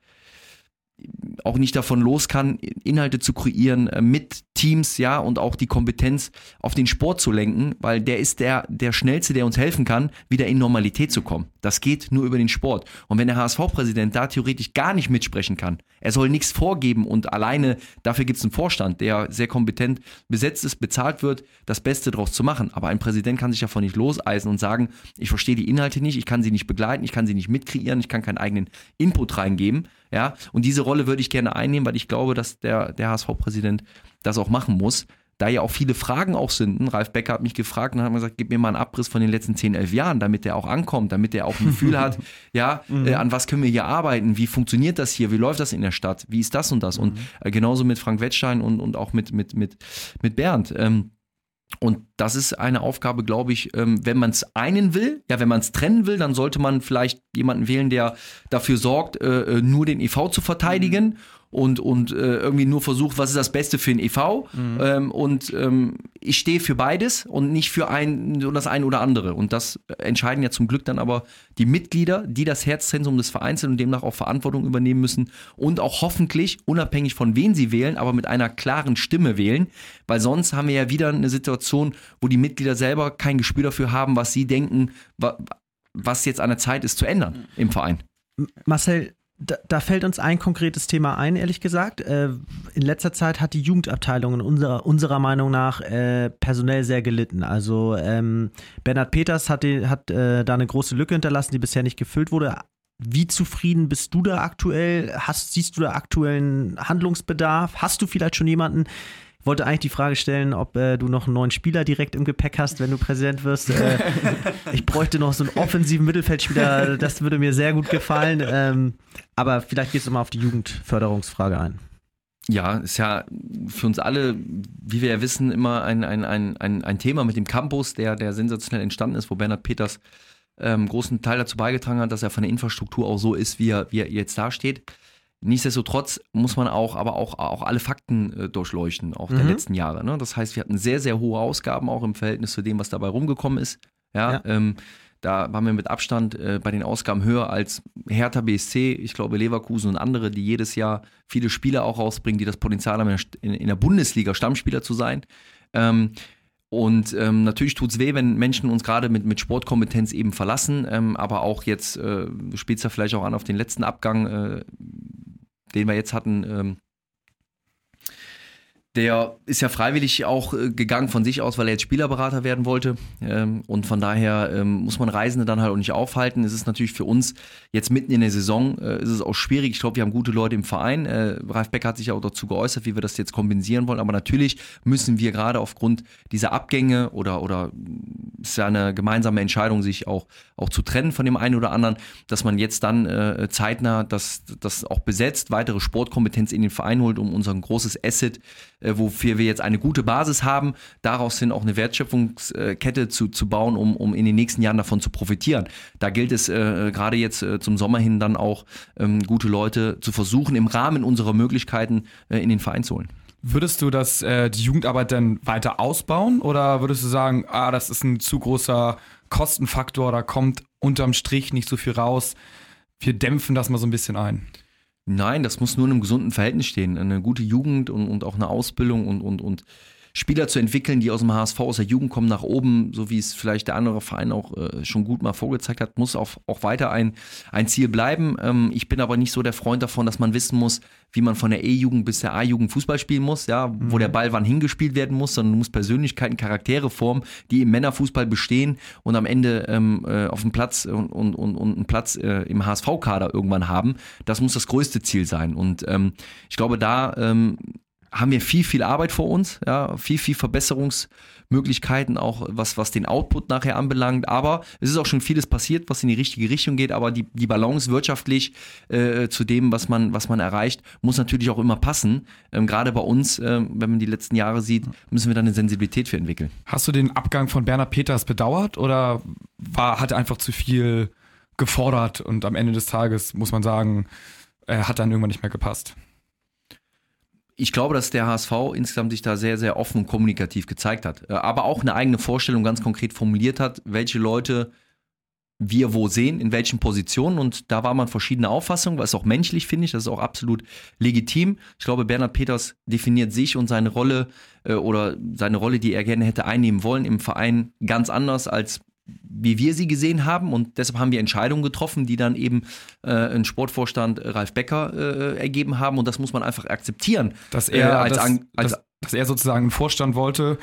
auch nicht davon los kann, Inhalte zu kreieren äh, mit Teams, ja, und auch die Kompetenz auf den Sport zu lenken, weil der ist der, der schnellste, der uns helfen kann, wieder in Normalität zu kommen. Das geht nur über den Sport. Und wenn der HSV-Präsident da theoretisch gar nicht mitsprechen kann, er soll nichts vorgeben und alleine dafür gibt es einen Vorstand, der sehr kompetent besetzt ist, bezahlt wird, das Beste draus zu machen. Aber ein Präsident kann sich davon nicht loseisen und sagen, ich verstehe die Inhalte nicht, ich kann sie nicht begleiten, ich kann sie nicht mitkreieren, ich kann keinen eigenen Input reingeben. Ja, und diese Rolle würde ich gerne einnehmen, weil ich glaube, dass der, der HSV-Präsident das auch machen muss. Da ja auch viele Fragen auch sind. Ralf Becker hat mich gefragt und hat mir gesagt, gib mir mal einen Abriss von den letzten 10, 11 Jahren, damit der auch ankommt, damit der auch ein Gefühl hat, ja, mhm. äh, an was können wir hier arbeiten, wie funktioniert das hier, wie läuft das in der Stadt, wie ist das und das. Mhm. Und äh, genauso mit Frank Wettstein und, und auch mit, mit, mit, mit Bernd. Ähm, und das ist eine Aufgabe, glaube ich, ähm, wenn man es einen will, ja, wenn man es trennen will, dann sollte man vielleicht jemanden wählen, der dafür sorgt, äh, äh nur den EV zu verteidigen. Mhm und, und äh, irgendwie nur versucht, was ist das Beste für den EV. Mhm. Ähm, und ähm, ich stehe für beides und nicht für ein das eine oder andere. Und das entscheiden ja zum Glück dann aber die Mitglieder, die das Herzzentrum des Vereins sind und demnach auch Verantwortung übernehmen müssen und auch hoffentlich, unabhängig von wen sie wählen, aber mit einer klaren Stimme wählen. Weil sonst haben wir ja wieder eine Situation, wo die Mitglieder selber kein Gespür dafür haben, was sie denken, was jetzt an der Zeit ist zu ändern im Verein. Marcel, da, da, fällt uns ein konkretes Thema ein, ehrlich gesagt. Äh, in letzter Zeit hat die Jugendabteilung unserer, unserer Meinung nach äh, personell sehr gelitten. Also ähm, Bernhard Peters hat, die, hat äh, da eine große Lücke hinterlassen, die bisher nicht gefüllt wurde. Wie zufrieden bist du da aktuell? Hast, siehst du da aktuellen Handlungsbedarf? Hast du vielleicht schon jemanden, wollte eigentlich die Frage stellen, ob äh, du noch einen neuen Spieler direkt im Gepäck hast, wenn du Präsident wirst. Äh, ich bräuchte noch so einen offensiven Mittelfeldspieler, das würde mir sehr gut gefallen. Ähm, aber vielleicht gehst du mal auf die Jugendförderungsfrage ein. Ja, ist ja für uns alle, wie wir ja wissen, immer ein, ein, ein, ein, ein Thema mit dem Campus, der, der sensationell entstanden ist, wo Bernhard Peters ähm, großen Teil dazu beigetragen hat, dass er von der Infrastruktur auch so ist, wie er, wie er jetzt dasteht. Nichtsdestotrotz muss man auch, aber auch, auch alle Fakten äh, durchleuchten, auch mhm. der letzten Jahre. Ne? Das heißt, wir hatten sehr, sehr hohe Ausgaben auch im Verhältnis zu dem, was dabei rumgekommen ist. Ja, ja. Ähm, da waren wir mit Abstand äh, bei den Ausgaben höher als Hertha BSC, ich glaube Leverkusen und andere, die jedes Jahr viele Spieler auch rausbringen, die das Potenzial haben, in, in der Bundesliga Stammspieler zu sein. Ähm, und ähm, natürlich tut es weh, wenn Menschen uns gerade mit, mit Sportkompetenz eben verlassen, ähm, aber auch jetzt, äh, du spielst ja vielleicht auch an auf den letzten Abgang, äh, den wir jetzt hatten, ähm, der ist ja freiwillig auch äh, gegangen von sich aus, weil er jetzt Spielerberater werden wollte. Ähm, und von daher ähm, muss man Reisende dann halt auch nicht aufhalten. Es ist natürlich für uns jetzt mitten in der Saison, äh, ist es auch schwierig. Ich glaube, wir haben gute Leute im Verein. Äh, Ralf Beck hat sich auch dazu geäußert, wie wir das jetzt kompensieren wollen. Aber natürlich müssen wir gerade aufgrund dieser Abgänge oder, oder ist ja eine gemeinsame Entscheidung, sich auch, auch zu trennen von dem einen oder anderen, dass man jetzt dann zeitnah das, das auch besetzt, weitere Sportkompetenz in den Verein holt, um unser großes Asset äh, wofür wir jetzt eine gute Basis haben, daraus hin auch eine Wertschöpfungskette zu, zu bauen, um, um in den nächsten Jahren davon zu profitieren. Da gilt es äh, gerade jetzt äh, zum Sommer hin dann auch ähm, gute Leute zu versuchen, im Rahmen unserer Möglichkeiten äh, in den Verein zu holen. Würdest du das, äh, die Jugendarbeit dann weiter ausbauen oder würdest du sagen, ah, das ist ein zu großer Kostenfaktor, da kommt unterm Strich nicht so viel raus, wir dämpfen das mal so ein bisschen ein? Nein, das muss nur in einem gesunden Verhältnis stehen. Eine gute Jugend und, und auch eine Ausbildung und, und, und Spieler zu entwickeln, die aus dem HSV, aus der Jugend kommen nach oben, so wie es vielleicht der andere Verein auch äh, schon gut mal vorgezeigt hat, muss auch, auch weiter ein, ein Ziel bleiben. Ähm, ich bin aber nicht so der Freund davon, dass man wissen muss, wie man von der E-Jugend bis der A-Jugend Fußball spielen muss, ja, mhm. wo der Ball wann hingespielt werden muss, sondern du musst Persönlichkeiten, Charaktere formen, die im Männerfußball bestehen und am Ende ähm, äh, auf dem Platz und, und, und, und einen Platz äh, im HSV-Kader irgendwann haben. Das muss das größte Ziel sein. Und ähm, ich glaube, da ähm, haben wir viel, viel Arbeit vor uns, ja, viel, viel Verbesserungsmöglichkeiten, auch was, was den Output nachher anbelangt. Aber es ist auch schon vieles passiert, was in die richtige Richtung geht. Aber die, die Balance wirtschaftlich äh, zu dem, was man, was man erreicht, muss natürlich auch immer passen. Ähm, Gerade bei uns, äh, wenn man die letzten Jahre sieht, müssen wir da eine Sensibilität für entwickeln. Hast du den Abgang von Bernhard Peters bedauert oder war, hat er einfach zu viel gefordert und am Ende des Tages, muss man sagen, äh, hat dann irgendwann nicht mehr gepasst? Ich glaube, dass der HSV insgesamt sich da sehr, sehr offen und kommunikativ gezeigt hat. Äh, aber auch eine eigene Vorstellung ganz konkret formuliert hat, welche Leute wir wo sehen, in welchen Positionen. Und da war man verschiedene Auffassungen, was auch menschlich finde ich, das ist auch absolut legitim. Ich glaube, Bernhard Peters definiert sich und seine Rolle äh, oder seine Rolle, die er gerne hätte einnehmen wollen im Verein, ganz anders als wie wir sie gesehen haben. Und deshalb haben wir Entscheidungen getroffen, die dann eben äh, ein Sportvorstand äh, Ralf Becker äh, ergeben haben. Und das muss man einfach akzeptieren. Dass er, äh, als, das, als, dass, dass er sozusagen einen Vorstand wollte,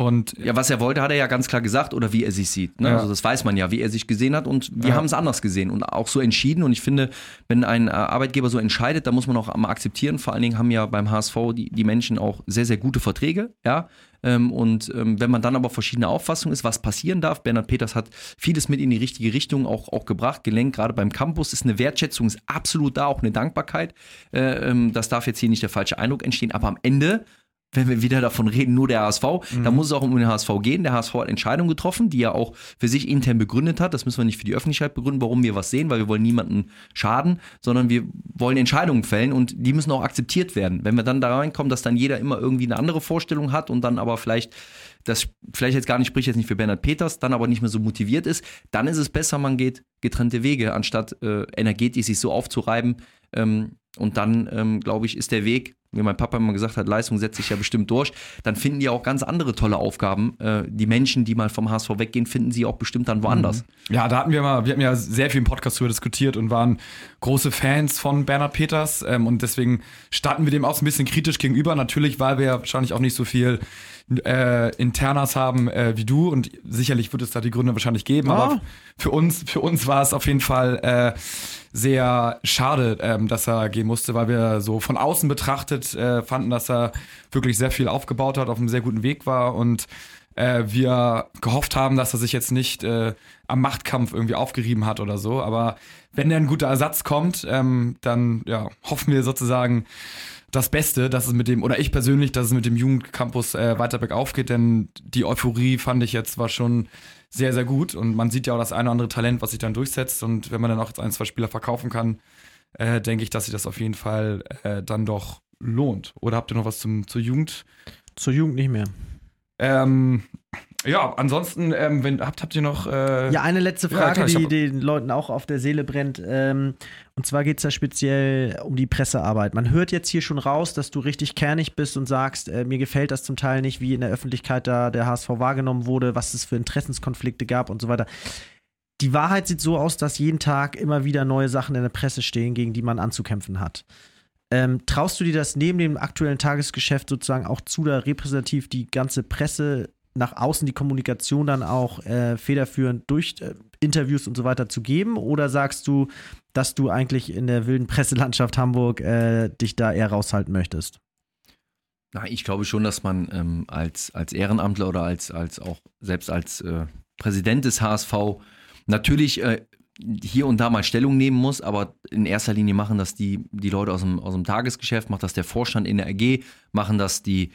und ja, was er wollte, hat er ja ganz klar gesagt oder wie er sich sieht. Ne? Ja. Also das weiß man ja, wie er sich gesehen hat und wir ja. haben es anders gesehen und auch so entschieden. Und ich finde, wenn ein äh, Arbeitgeber so entscheidet, dann muss man auch mal akzeptieren. Vor allen Dingen haben ja beim HSV die, die Menschen auch sehr, sehr gute Verträge. Ja, ähm, und ähm, wenn man dann aber verschiedene Auffassungen ist, was passieren darf, Bernhard Peters hat vieles mit in die richtige Richtung auch, auch gebracht, gelenkt, gerade beim Campus ist eine Wertschätzung, ist absolut da, auch eine Dankbarkeit. Äh, ähm, das darf jetzt hier nicht der falsche Eindruck entstehen, aber am Ende wenn wir wieder davon reden, nur der HSV, mhm. da muss es auch um den HSV gehen. Der HSV hat Entscheidungen getroffen, die er auch für sich intern begründet hat. Das müssen wir nicht für die Öffentlichkeit begründen, warum wir was sehen, weil wir wollen niemanden schaden, sondern wir wollen Entscheidungen fällen und die müssen auch akzeptiert werden. Wenn wir dann da reinkommen, dass dann jeder immer irgendwie eine andere Vorstellung hat und dann aber vielleicht das vielleicht jetzt gar nicht spricht jetzt nicht für Bernhard Peters, dann aber nicht mehr so motiviert ist, dann ist es besser, man geht getrennte Wege, anstatt äh, energetisch sich so aufzureiben. Ähm, und dann, ähm, glaube ich, ist der Weg wie mein Papa immer gesagt hat, Leistung setzt sich ja bestimmt durch, dann finden die auch ganz andere tolle Aufgaben. Äh, die Menschen, die mal vom HSV weggehen, finden sie auch bestimmt dann woanders. Mhm. Ja, da hatten wir mal, wir hatten ja sehr viel im Podcast darüber diskutiert und waren große Fans von Bernhard Peters ähm, und deswegen standen wir dem auch so ein bisschen kritisch gegenüber. Natürlich, weil wir ja wahrscheinlich auch nicht so viel äh, Internas haben äh, wie du und sicherlich wird es da die Gründe wahrscheinlich geben, oh. aber für uns, für uns war es auf jeden Fall äh, sehr schade, ähm, dass er gehen musste, weil wir so von außen betrachtet äh, fanden, dass er wirklich sehr viel aufgebaut hat, auf einem sehr guten Weg war und äh, wir gehofft haben, dass er sich jetzt nicht äh, am Machtkampf irgendwie aufgerieben hat oder so. Aber wenn ein guter Ersatz kommt, ähm, dann ja, hoffen wir sozusagen, das Beste, dass es mit dem, oder ich persönlich, dass es mit dem Jugendcampus äh, weiter bergauf geht, denn die Euphorie fand ich jetzt war schon sehr, sehr gut und man sieht ja auch das eine oder andere Talent, was sich dann durchsetzt und wenn man dann auch ein, zwei Spieler verkaufen kann, äh, denke ich, dass sich das auf jeden Fall äh, dann doch lohnt. Oder habt ihr noch was zum, zur Jugend? Zur Jugend nicht mehr. Ähm, ja, ansonsten, ähm, wenn, habt, habt ihr noch. Äh ja, eine letzte Frage, ja, klar, die den Leuten auch auf der Seele brennt. Ähm, und zwar geht es da speziell um die Pressearbeit. Man hört jetzt hier schon raus, dass du richtig kernig bist und sagst, äh, mir gefällt das zum Teil nicht, wie in der Öffentlichkeit da der HSV wahrgenommen wurde, was es für Interessenskonflikte gab und so weiter. Die Wahrheit sieht so aus, dass jeden Tag immer wieder neue Sachen in der Presse stehen, gegen die man anzukämpfen hat. Ähm, traust du dir das neben dem aktuellen Tagesgeschäft sozusagen auch zu, da repräsentativ die ganze Presse nach außen die Kommunikation dann auch äh, federführend durch äh, Interviews und so weiter zu geben? Oder sagst du, dass du eigentlich in der wilden Presselandschaft Hamburg äh, dich da eher raushalten möchtest? Na, ich glaube schon, dass man ähm, als, als Ehrenamtler oder als, als auch selbst als äh, Präsident des HSV natürlich äh, hier und da mal Stellung nehmen muss, aber in erster Linie machen das die, die Leute aus dem, aus dem Tagesgeschäft, macht das der Vorstand in der AG, machen das die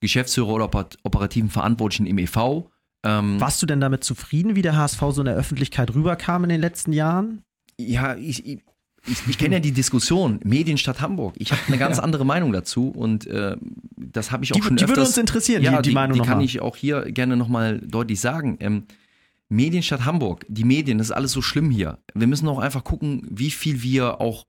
Geschäftsführer oder operativen Verantwortlichen im EV. Ähm, Warst du denn damit zufrieden, wie der HSV so in der Öffentlichkeit rüberkam in den letzten Jahren? Ja, ich, ich, ich kenne ja die Diskussion Medienstadt Hamburg. Ich habe eine ganz ja. andere Meinung dazu und äh, das habe ich auch die, schon die öfters. Die würde uns interessieren, ja, die, die Meinung Die kann ich auch hier gerne nochmal deutlich sagen. Ähm, Medienstadt Hamburg, die Medien, das ist alles so schlimm hier. Wir müssen auch einfach gucken, wie viel wir auch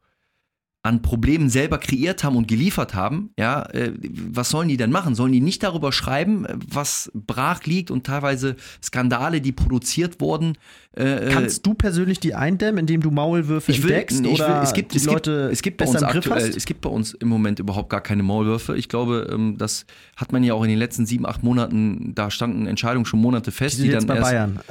an Problemen selber kreiert haben und geliefert haben, ja, äh, was sollen die denn machen? Sollen die nicht darüber schreiben, was brach liegt und teilweise Skandale, die produziert wurden? Äh, Kannst du persönlich die eindämmen, indem du Maulwürfe ich will, entdeckst? Ich will, es gibt, es Leute gibt, es gibt bei uns aktuell, es gibt bei uns im Moment überhaupt gar keine Maulwürfe. Ich glaube, ähm, das hat man ja auch in den letzten sieben, acht Monaten, da standen Entscheidungen schon Monate fest, die, die dann bei erst, Bayern.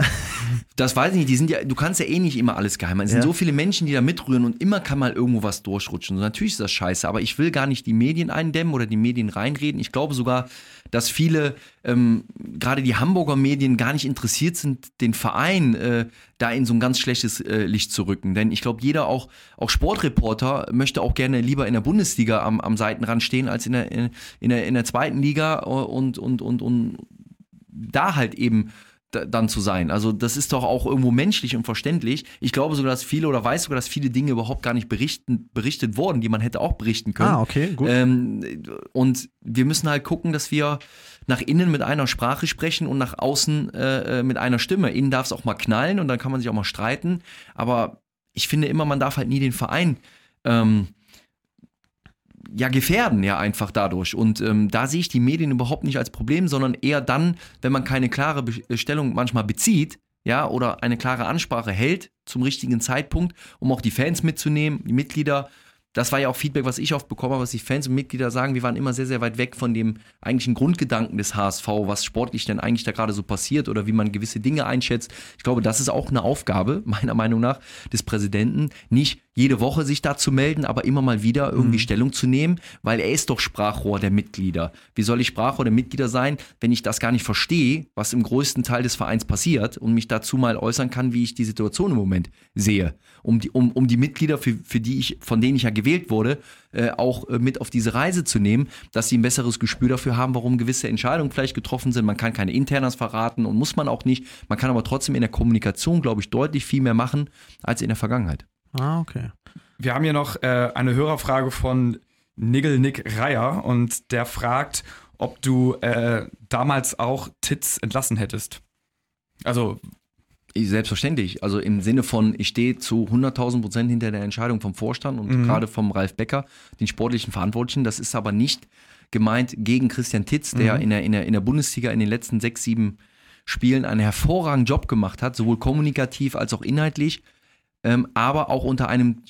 Das weiß ich nicht, die sind ja, du kannst ja eh nicht immer alles geheim. Es ja. sind so viele Menschen, die da mitrühren und immer kann mal irgendwo was durchrutschen. Und natürlich ist das scheiße, aber ich will gar nicht die Medien eindämmen oder die Medien reinreden. Ich glaube sogar, dass viele, ähm, gerade die Hamburger Medien, gar nicht interessiert sind, den Verein äh, da in so ein ganz schlechtes äh, Licht zu rücken. Denn ich glaube, jeder, auch, auch Sportreporter, möchte auch gerne lieber in der Bundesliga am, am Seitenrand stehen, als in der, in, in der, in der zweiten Liga und, und, und, und da halt eben dann zu sein. Also das ist doch auch irgendwo menschlich und verständlich. Ich glaube sogar, dass viele oder weiß sogar, dass viele Dinge überhaupt gar nicht berichten, berichtet wurden, die man hätte auch berichten können. Ah, okay, gut. Ähm, und wir müssen halt gucken, dass wir nach innen mit einer Sprache sprechen und nach außen äh, äh mit einer Stimme. Innen darf es auch mal knallen und dann kann man sich auch mal streiten. Aber ich finde immer, man darf halt nie den Verein ähm, ja, gefährden ja einfach dadurch. Und ähm, da sehe ich die Medien überhaupt nicht als Problem, sondern eher dann, wenn man keine klare Bestellung manchmal bezieht, ja, oder eine klare Ansprache hält zum richtigen Zeitpunkt, um auch die Fans mitzunehmen, die Mitglieder das war ja auch Feedback, was ich oft bekomme, was die Fans und Mitglieder sagen. Wir waren immer sehr, sehr weit weg von dem eigentlichen Grundgedanken des HSV, was sportlich denn eigentlich da gerade so passiert oder wie man gewisse Dinge einschätzt. Ich glaube, das ist auch eine Aufgabe, meiner Meinung nach, des Präsidenten, nicht jede Woche sich da zu melden, aber immer mal wieder irgendwie mhm. Stellung zu nehmen, weil er ist doch Sprachrohr der Mitglieder. Wie soll ich Sprachrohr der Mitglieder sein, wenn ich das gar nicht verstehe, was im größten Teil des Vereins passiert und mich dazu mal äußern kann, wie ich die Situation im Moment sehe, um die, um, um die Mitglieder, für, für die ich, von denen ich ja gewählt wurde, äh, auch äh, mit auf diese Reise zu nehmen, dass sie ein besseres Gespür dafür haben, warum gewisse Entscheidungen vielleicht getroffen sind. Man kann keine Internas verraten und muss man auch nicht. Man kann aber trotzdem in der Kommunikation, glaube ich, deutlich viel mehr machen als in der Vergangenheit. Ah, okay. Wir haben hier noch äh, eine Hörerfrage von Nigel Nick Reier und der fragt, ob du äh, damals auch Titz entlassen hättest. Also Selbstverständlich. Also im Sinne von, ich stehe zu 100.000 Prozent hinter der Entscheidung vom Vorstand und mhm. gerade vom Ralf Becker, den sportlichen Verantwortlichen. Das ist aber nicht gemeint gegen Christian Titz, der, mhm. in, der, in, der in der Bundesliga in den letzten sechs, sieben Spielen einen hervorragenden Job gemacht hat, sowohl kommunikativ als auch inhaltlich ähm, aber auch unter einem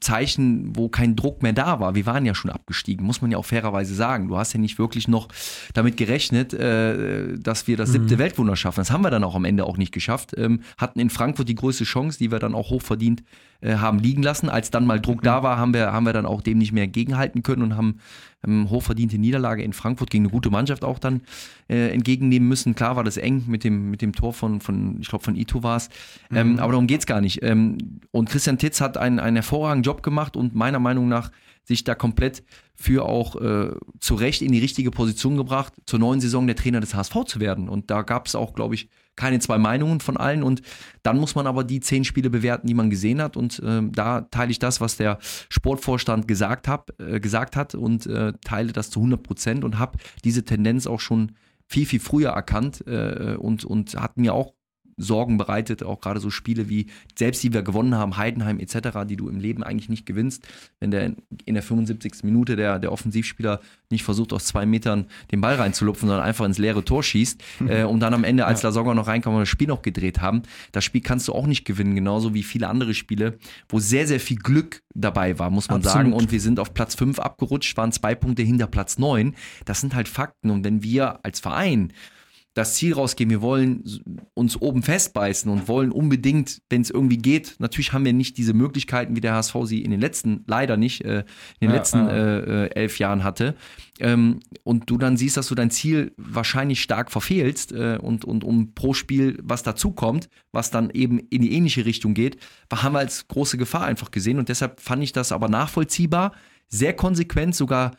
Zeichen, wo kein Druck mehr da war. Wir waren ja schon abgestiegen, muss man ja auch fairerweise sagen. Du hast ja nicht wirklich noch damit gerechnet, äh, dass wir das siebte mhm. Weltwunder schaffen. Das haben wir dann auch am Ende auch nicht geschafft. Ähm, hatten in Frankfurt die größte Chance, die wir dann auch hochverdient äh, haben liegen lassen. Als dann mal Druck mhm. da war, haben wir, haben wir dann auch dem nicht mehr gegenhalten können und haben ähm, hochverdiente Niederlage in Frankfurt gegen eine gute Mannschaft auch dann äh, entgegennehmen müssen. Klar war das eng mit dem, mit dem Tor von, von ich glaube, von Ito war es. Ähm, mhm. Aber darum geht es gar nicht. Ähm, und Christian Titz hat einen, einen hervorragenden Job gemacht und meiner Meinung nach sich da komplett für auch äh, zu Recht in die richtige Position gebracht, zur neuen Saison der Trainer des HSV zu werden. Und da gab es auch, glaube ich, keine zwei Meinungen von allen. Und dann muss man aber die zehn Spiele bewerten, die man gesehen hat. Und äh, da teile ich das, was der Sportvorstand gesagt, hab, äh, gesagt hat und äh, teile das zu 100 Prozent und habe diese Tendenz auch schon viel, viel früher erkannt äh, und, und hat mir auch Sorgen bereitet, auch gerade so Spiele wie, selbst die wir gewonnen haben, Heidenheim etc., die du im Leben eigentlich nicht gewinnst, wenn der in der 75. Minute der, der Offensivspieler nicht versucht, aus zwei Metern den Ball reinzulupfen, sondern einfach ins leere Tor schießt äh, und dann am Ende, als ja. Lasogga noch reinkam und das Spiel noch gedreht haben, das Spiel kannst du auch nicht gewinnen, genauso wie viele andere Spiele, wo sehr, sehr viel Glück dabei war, muss man Absolut. sagen. Und wir sind auf Platz 5 abgerutscht, waren zwei Punkte hinter Platz 9. Das sind halt Fakten. Und wenn wir als Verein das Ziel rausgehen, wir wollen uns oben festbeißen und wollen unbedingt, wenn es irgendwie geht, natürlich haben wir nicht diese Möglichkeiten, wie der HSV sie in den letzten, leider nicht, äh, in den Ja, letzten ja. Äh, äh, elf Jahren hatte. Ähm, und du dann siehst, dass du dein Ziel wahrscheinlich stark verfehlst äh, und, und um pro Spiel was dazukommt, was dann eben in die ähnliche Richtung geht, haben wir als große Gefahr einfach gesehen. Und deshalb fand ich das aber nachvollziehbar, sehr konsequent, sogar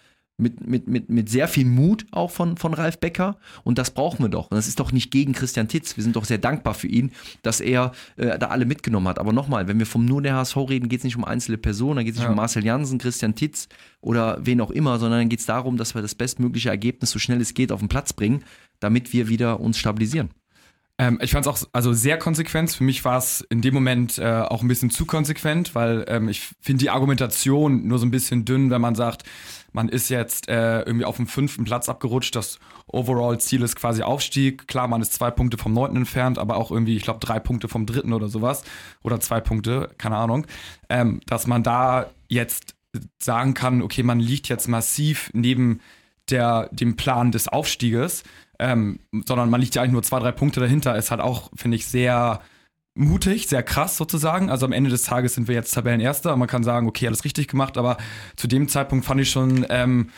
mit, mit, mit, mit sehr viel Mut auch von, von Ralf Becker. Und das brauchen wir doch. Und das ist doch nicht gegen Christian Titz. Wir sind doch sehr dankbar für ihn, dass er äh, da alle mitgenommen hat. Aber nochmal, wenn wir vom nur der HSV reden, geht es nicht um einzelne Personen, dann geht es nicht Ja. um Marcel Jansen, Christian Titz oder wen auch immer, sondern dann geht es darum, dass wir das bestmögliche Ergebnis so schnell es geht auf den Platz bringen, damit wir wieder uns stabilisieren. Ähm, ich fand es auch also sehr konsequent. Für mich war es in dem Moment äh, auch ein bisschen zu konsequent, weil ähm, ich finde die Argumentation nur so ein bisschen dünn, wenn man sagt, man ist jetzt äh, irgendwie auf dem fünften Platz abgerutscht. Das Overall-Ziel ist quasi Aufstieg. Klar, man ist zwei Punkte vom neunten entfernt, aber auch irgendwie, ich glaube, drei Punkte vom dritten oder sowas. Oder zwei Punkte, keine Ahnung. Ähm, dass man da jetzt sagen kann, okay, man liegt jetzt massiv neben der, dem Plan des Aufstieges, ähm, sondern man liegt ja eigentlich nur zwei, drei Punkte dahinter, ist halt auch, finde ich, sehr mutig, sehr krass sozusagen. Also am Ende des Tages sind wir jetzt Tabellenerster. Man kann sagen, okay, alles richtig gemacht, aber zu dem Zeitpunkt fand ich schon ähm,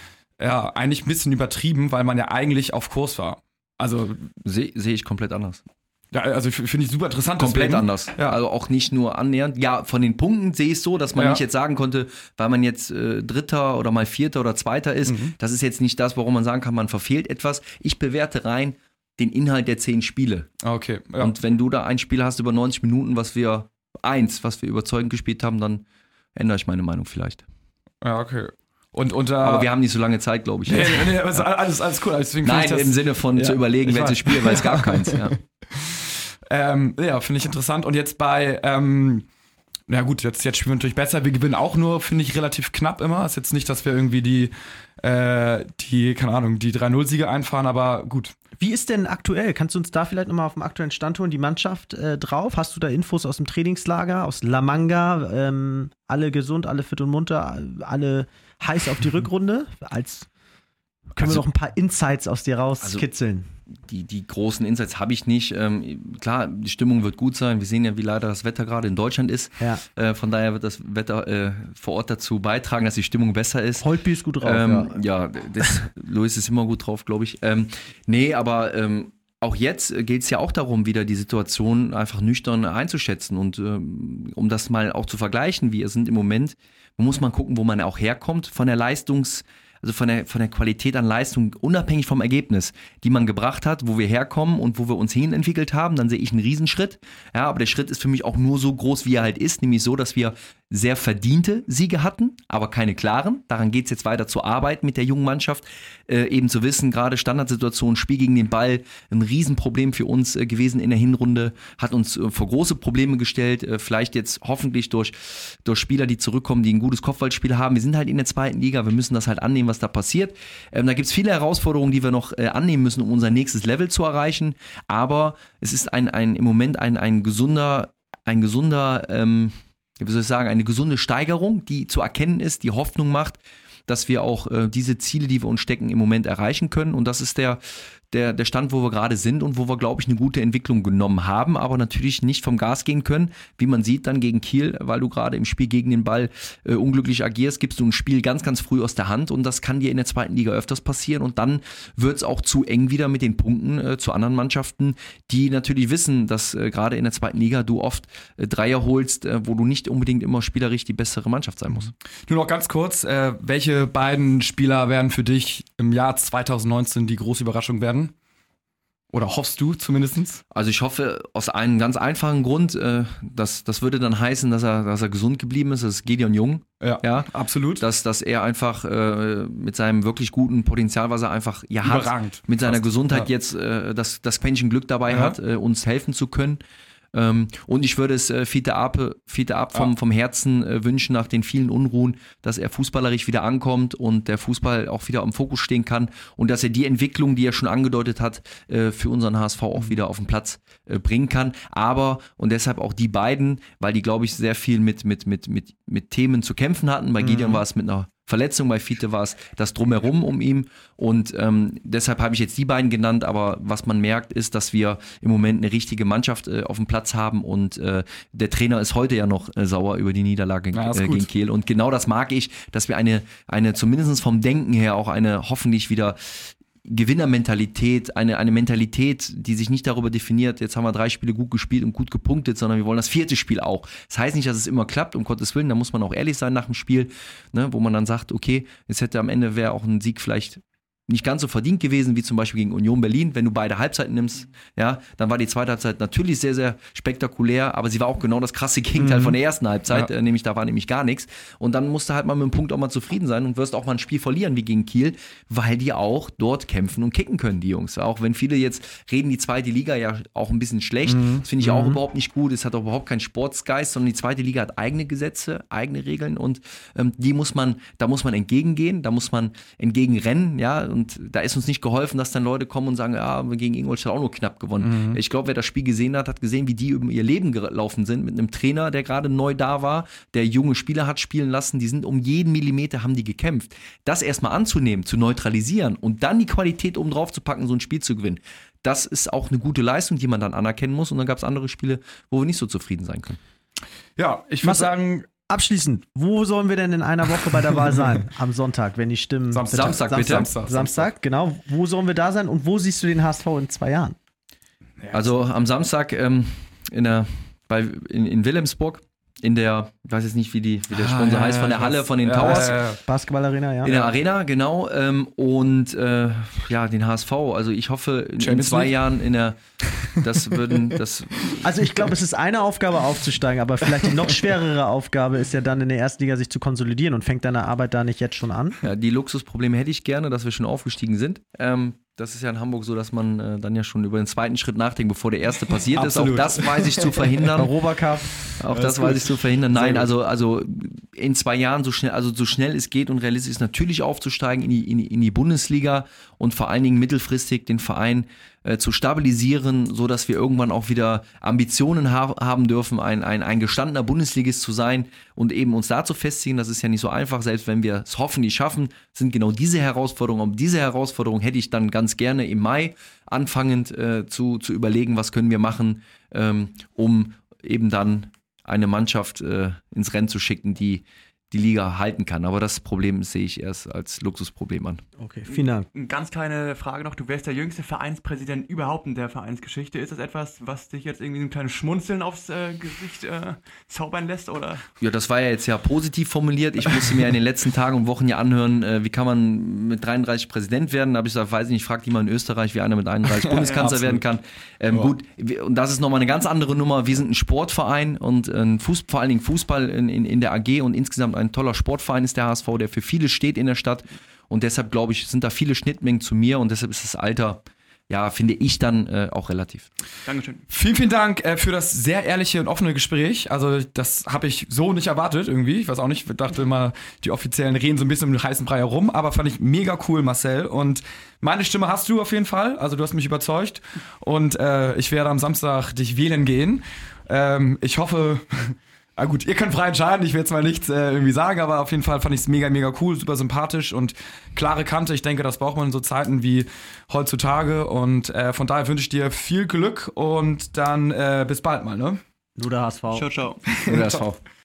ja, eigentlich ein bisschen übertrieben, weil man ja eigentlich auf Kurs war. Also, Sehe seh ich komplett anders. ja, also finde ich super interessant. Komplett deswegen. anders. Ja. Also auch nicht nur annähernd. Ja, von den Punkten sehe ich es so, dass man Ja. nicht jetzt sagen konnte, weil man jetzt äh, Dritter oder mal Vierter oder Zweiter ist, Mhm. das ist jetzt nicht das, warum man sagen kann, man verfehlt etwas. Ich bewerte rein den Inhalt der zehn Spiele. Ah, Okay, ja. Und wenn du da ein Spiel hast über 90 Minuten, was wir eins, was wir überzeugend gespielt haben, dann ändere ich meine Meinung vielleicht. ja, okay. Und unter. Aber wir haben nicht so lange Zeit, glaube ich. Nee, nee, nee, also alles, alles cool. Deswegen finde Nein, das, im Sinne von Ja, zu überlegen, welches. Spiel, weil es gab keins. Ja. Ähm, ja, finde ich interessant. Und jetzt bei, ähm, na gut, jetzt, jetzt spielen wir natürlich besser. Wir gewinnen auch nur, finde ich, relativ knapp immer. Ist jetzt nicht, dass wir irgendwie die, äh, die, keine Ahnung, die 3-0-Siege einfahren, aber gut. Wie ist denn aktuell? Kannst du uns da vielleicht nochmal auf dem aktuellen Stand holen, die Mannschaft äh, drauf? Hast du da Infos aus dem Trainingslager, aus La Manga? Ähm, alle gesund, alle fit und munter, alle heiß auf die Rückrunde? Als können Also- wir noch ein paar Insights aus dir rauskitzeln? die, die großen Insights habe ich nicht. Ähm, klar, die Stimmung wird gut sein. Wir sehen ja, wie leider das Wetter gerade in Deutschland ist. ja. Äh, von daher wird das Wetter äh, vor Ort dazu beitragen, dass die Stimmung besser ist. Holtby ist gut drauf. ähm, ja. ja, das, Luis ist immer gut drauf, glaube ich. Ähm, nee, aber ähm, auch jetzt geht es ja auch darum, wieder die Situation einfach nüchtern einzuschätzen und ähm, um das mal auch zu vergleichen. Wir sind im Moment, man muss mal gucken, wo man auch herkommt von der Leistungs- also von der, von der Qualität an Leistung, unabhängig vom Ergebnis, die man gebracht hat, wo wir herkommen und wo wir uns hin entwickelt haben, dann sehe ich einen Riesenschritt. Ja, aber der Schritt ist für mich auch nur so groß, wie er halt ist, nämlich so, dass wir sehr verdiente Siege hatten, aber keine klaren. Daran geht es jetzt weiter zu arbeiten mit der jungen Mannschaft, äh, eben zu wissen, gerade Standardsituation, Spiel gegen den Ball, ein Riesenproblem für uns äh, gewesen in der Hinrunde, hat uns äh, vor große Probleme gestellt, äh, vielleicht jetzt hoffentlich durch, durch Spieler, die zurückkommen, die ein gutes Kopfballspiel haben. Wir sind halt in der zweiten Liga, wir müssen das halt annehmen, was da passiert. Ähm, da gibt es viele Herausforderungen, die wir noch äh, annehmen müssen, um unser nächstes Level zu erreichen, aber es ist ein, ein im Moment ein, ein gesunder, ein gesunder, ähm, wie soll ich sagen, eine gesunde Steigerung, die zu erkennen ist, die Hoffnung macht, dass wir auch äh, diese Ziele, die wir uns stecken, im Moment erreichen können. Und das ist der, der, der Stand, wo wir gerade sind und wo wir, glaube ich, eine gute Entwicklung genommen haben, aber natürlich nicht vom Gas gehen können. Wie man sieht, dann gegen Kiel, weil du gerade im Spiel gegen den Ball äh, unglücklich agierst, gibst du ein Spiel ganz, ganz früh aus der Hand und das kann dir in der zweiten Liga öfters passieren und dann wird es auch zu eng wieder mit den Punkten äh, zu anderen Mannschaften, die natürlich wissen, dass äh, gerade in der zweiten Liga du oft äh, Dreier holst, äh, wo du nicht unbedingt immer spielerisch die bessere Mannschaft sein musst. Nur noch ganz kurz, äh, welche beiden Spieler werden für dich im Jahr 2019 die große Überraschung werden? Oder hoffst du zumindest? Also ich hoffe aus einem ganz einfachen Grund, äh, dass das würde dann heißen, dass er, dass er gesund geblieben ist. Das ist Gideon Jung. Ja, Ja, absolut. dass, dass er einfach äh, mit seinem wirklich guten Potenzial, was er einfach ja hat, mit seiner. Gesundheit Ja. jetzt äh, das, das Quäntchen Glück dabei Ja. hat, äh, uns helfen zu können. Ähm, und ich würde es äh, Fiete Ab, Fiete Ab vom, vom Herzen äh, wünschen, nach den vielen Unruhen, dass er fußballerisch wieder ankommt und der Fußball auch wieder im Fokus stehen kann und dass er die Entwicklung, die er schon angedeutet hat, äh, für unseren HSV auch wieder auf den Platz äh, bringen kann. Aber, und deshalb auch die beiden, weil die, glaube ich, sehr viel mit, mit, mit, mit, mit Themen zu kämpfen hatten. Bei Gideon war es mit einer Verletzung, bei Fiete war es das Drumherum um ihn. Und ähm, deshalb habe ich jetzt die beiden genannt. Aber was man merkt, ist, dass wir im Moment eine richtige Mannschaft äh, auf dem Platz haben. Und äh, der Trainer ist heute ja noch äh, sauer über die Niederlage Ja, gegen Kiel. Und genau das mag ich, dass wir eine, eine zumindest vom Denken her auch eine hoffentlich wieder Gewinnermentalität, eine, eine Mentalität, die sich nicht darüber definiert, jetzt haben wir drei Spiele gut gespielt und gut gepunktet, sondern wir wollen das vierte Spiel auch. Das heißt nicht, dass es immer klappt, um Gottes Willen, da muss man auch ehrlich sein nach dem Spiel, ne, wo man dann sagt, okay, es hätte am Ende wäre auch ein Sieg vielleicht nicht ganz so verdient gewesen wie zum Beispiel gegen Union Berlin. Wenn du beide Halbzeiten nimmst, ja, dann war die zweite Halbzeit natürlich sehr, sehr spektakulär, aber sie war auch genau das krasse Gegenteil von der ersten Halbzeit, Ja. äh, nämlich da war nämlich gar nichts. Und dann musst du halt mal mit dem Punkt auch mal zufrieden sein und wirst auch mal ein Spiel verlieren wie gegen Kiel, weil die auch dort kämpfen und kicken können, die Jungs. Auch wenn viele jetzt reden, die zweite Liga ja auch ein bisschen schlecht. Das finde ich auch überhaupt nicht gut. Es hat auch überhaupt keinen Sportsgeist, sondern die zweite Liga hat eigene Gesetze, eigene Regeln und ähm, die muss man, da muss man entgegengehen, da muss man entgegenrennen, ja. Und da ist uns nicht geholfen, dass dann Leute kommen und sagen, ja, wir haben gegen Ingolstadt auch nur knapp gewonnen. Ich glaube, wer das Spiel gesehen hat, hat gesehen, wie die über ihr Leben gelaufen sind mit einem Trainer, der gerade neu da war, der junge Spieler hat spielen lassen, die sind um jeden Millimeter haben die gekämpft. Das erstmal anzunehmen, zu neutralisieren und dann die Qualität oben drauf zu packen, so ein Spiel zu gewinnen. Das ist auch eine gute Leistung, die man dann anerkennen muss. Und dann gab es andere Spiele, wo wir nicht so zufrieden sein können. Ja, ich würde sagen, Abschließend, wo sollen wir denn in einer Woche bei der Wahl sein? Am Sonntag, wenn die Stimmen. Samstag. Samstag, bitte. Samstag. Samstag, genau. Wo sollen wir da sein und wo siehst du den HSV in zwei Jahren? Also am Samstag ähm, in, der, bei, in, in Wilhelmsburg, in der, ich weiß jetzt nicht, wie, die, wie der Ah, Sponsor ja, heißt, von der Halle, von den ja, Towers. ja, ja. Basketballarena, ja. In der Arena, genau. Ähm, und äh, ja, den HSV. Also ich hoffe, in, in zwei League? Jahren in der, das würden, das, Also ich glaube, es ist eine Aufgabe aufzusteigen, aber vielleicht die noch schwerere Aufgabe ist ja dann in der ersten Liga sich zu konsolidieren und fängt deine Arbeit da nicht jetzt schon an? ja, die Luxusprobleme hätte ich gerne, dass wir schon aufgestiegen sind. Ähm, das ist ja in Hamburg so, dass man äh, dann ja schon über den zweiten Schritt nachdenkt, bevor der erste passiert ist. Auch das weiß ich zu verhindern. Europacup. Auch das ist weiß ich zu verhindern. Nein, also, also in zwei Jahren so schnell, also so schnell es geht und realistisch ist natürlich aufzusteigen in die, in die, in die Bundesliga und vor allen Dingen mittelfristig den Verein äh, zu stabilisieren, so dass wir irgendwann auch wieder Ambitionen ha haben dürfen, ein, ein, ein gestandener Bundesligist zu sein und eben uns da zu festigen. Das ist ja nicht so einfach, selbst wenn wir es hoffentlich schaffen, sind genau diese Herausforderungen. Um diese Herausforderung hätte ich dann ganz gerne im Mai anfangend äh, zu, zu überlegen, was können wir machen, ähm, um eben dann eine Mannschaft äh, ins Rennen zu schicken, die die Liga halten kann. Aber das Problem sehe ich erst als Luxusproblem an. Okay, vielen Dank. Eine ganz kleine Frage noch. Du wärst der jüngste Vereinspräsident überhaupt in der Vereinsgeschichte. Ist das etwas, was dich jetzt irgendwie ein kleines Schmunzeln aufs äh, Gesicht äh, zaubern lässt? Oder? Ja, das war ja jetzt ja positiv formuliert. Ich musste mir in den letzten Tagen und Wochen ja anhören, äh, wie kann man mit 33 Präsident werden. Da habe ich gesagt, weiß ich nicht, fragt jemand in Österreich, wie einer mit 31 Bundeskanzler absolut. werden kann. Ähm, Ja. Gut, und das ist nochmal eine ganz andere Nummer. Wir sind ein Sportverein und ein Fuß, vor allen Dingen Fußball in, in, in der AG und insgesamt ein toller Sportverein ist der HSV, der für viele steht in der Stadt. Und deshalb, glaube ich, sind da viele Schnittmengen zu mir und deshalb ist das Alter, ja, finde ich dann äh, auch relativ. Dankeschön. Vielen, vielen Dank äh, für das sehr ehrliche und offene Gespräch. Also das habe ich so nicht erwartet irgendwie. Ich weiß auch nicht, ich dachte immer, die Offiziellen reden so ein bisschen um den heißen Brei herum, aber fand ich mega cool, Marcel. Und meine Stimme hast du auf jeden Fall. Also du hast mich überzeugt. Und äh, ich werde am Samstag dich wählen gehen. Ähm, ich hoffe... Ah gut, ihr könnt frei entscheiden, ich will jetzt mal nichts äh, irgendwie sagen, aber auf jeden Fall fand ich es mega, mega cool, super sympathisch und klare Kante. Ich denke, das braucht man in so Zeiten wie heutzutage und äh, von daher wünsche ich dir viel Glück und dann äh, bis bald mal, ne? Nur der HSV. Ciao, ciao. Das auch.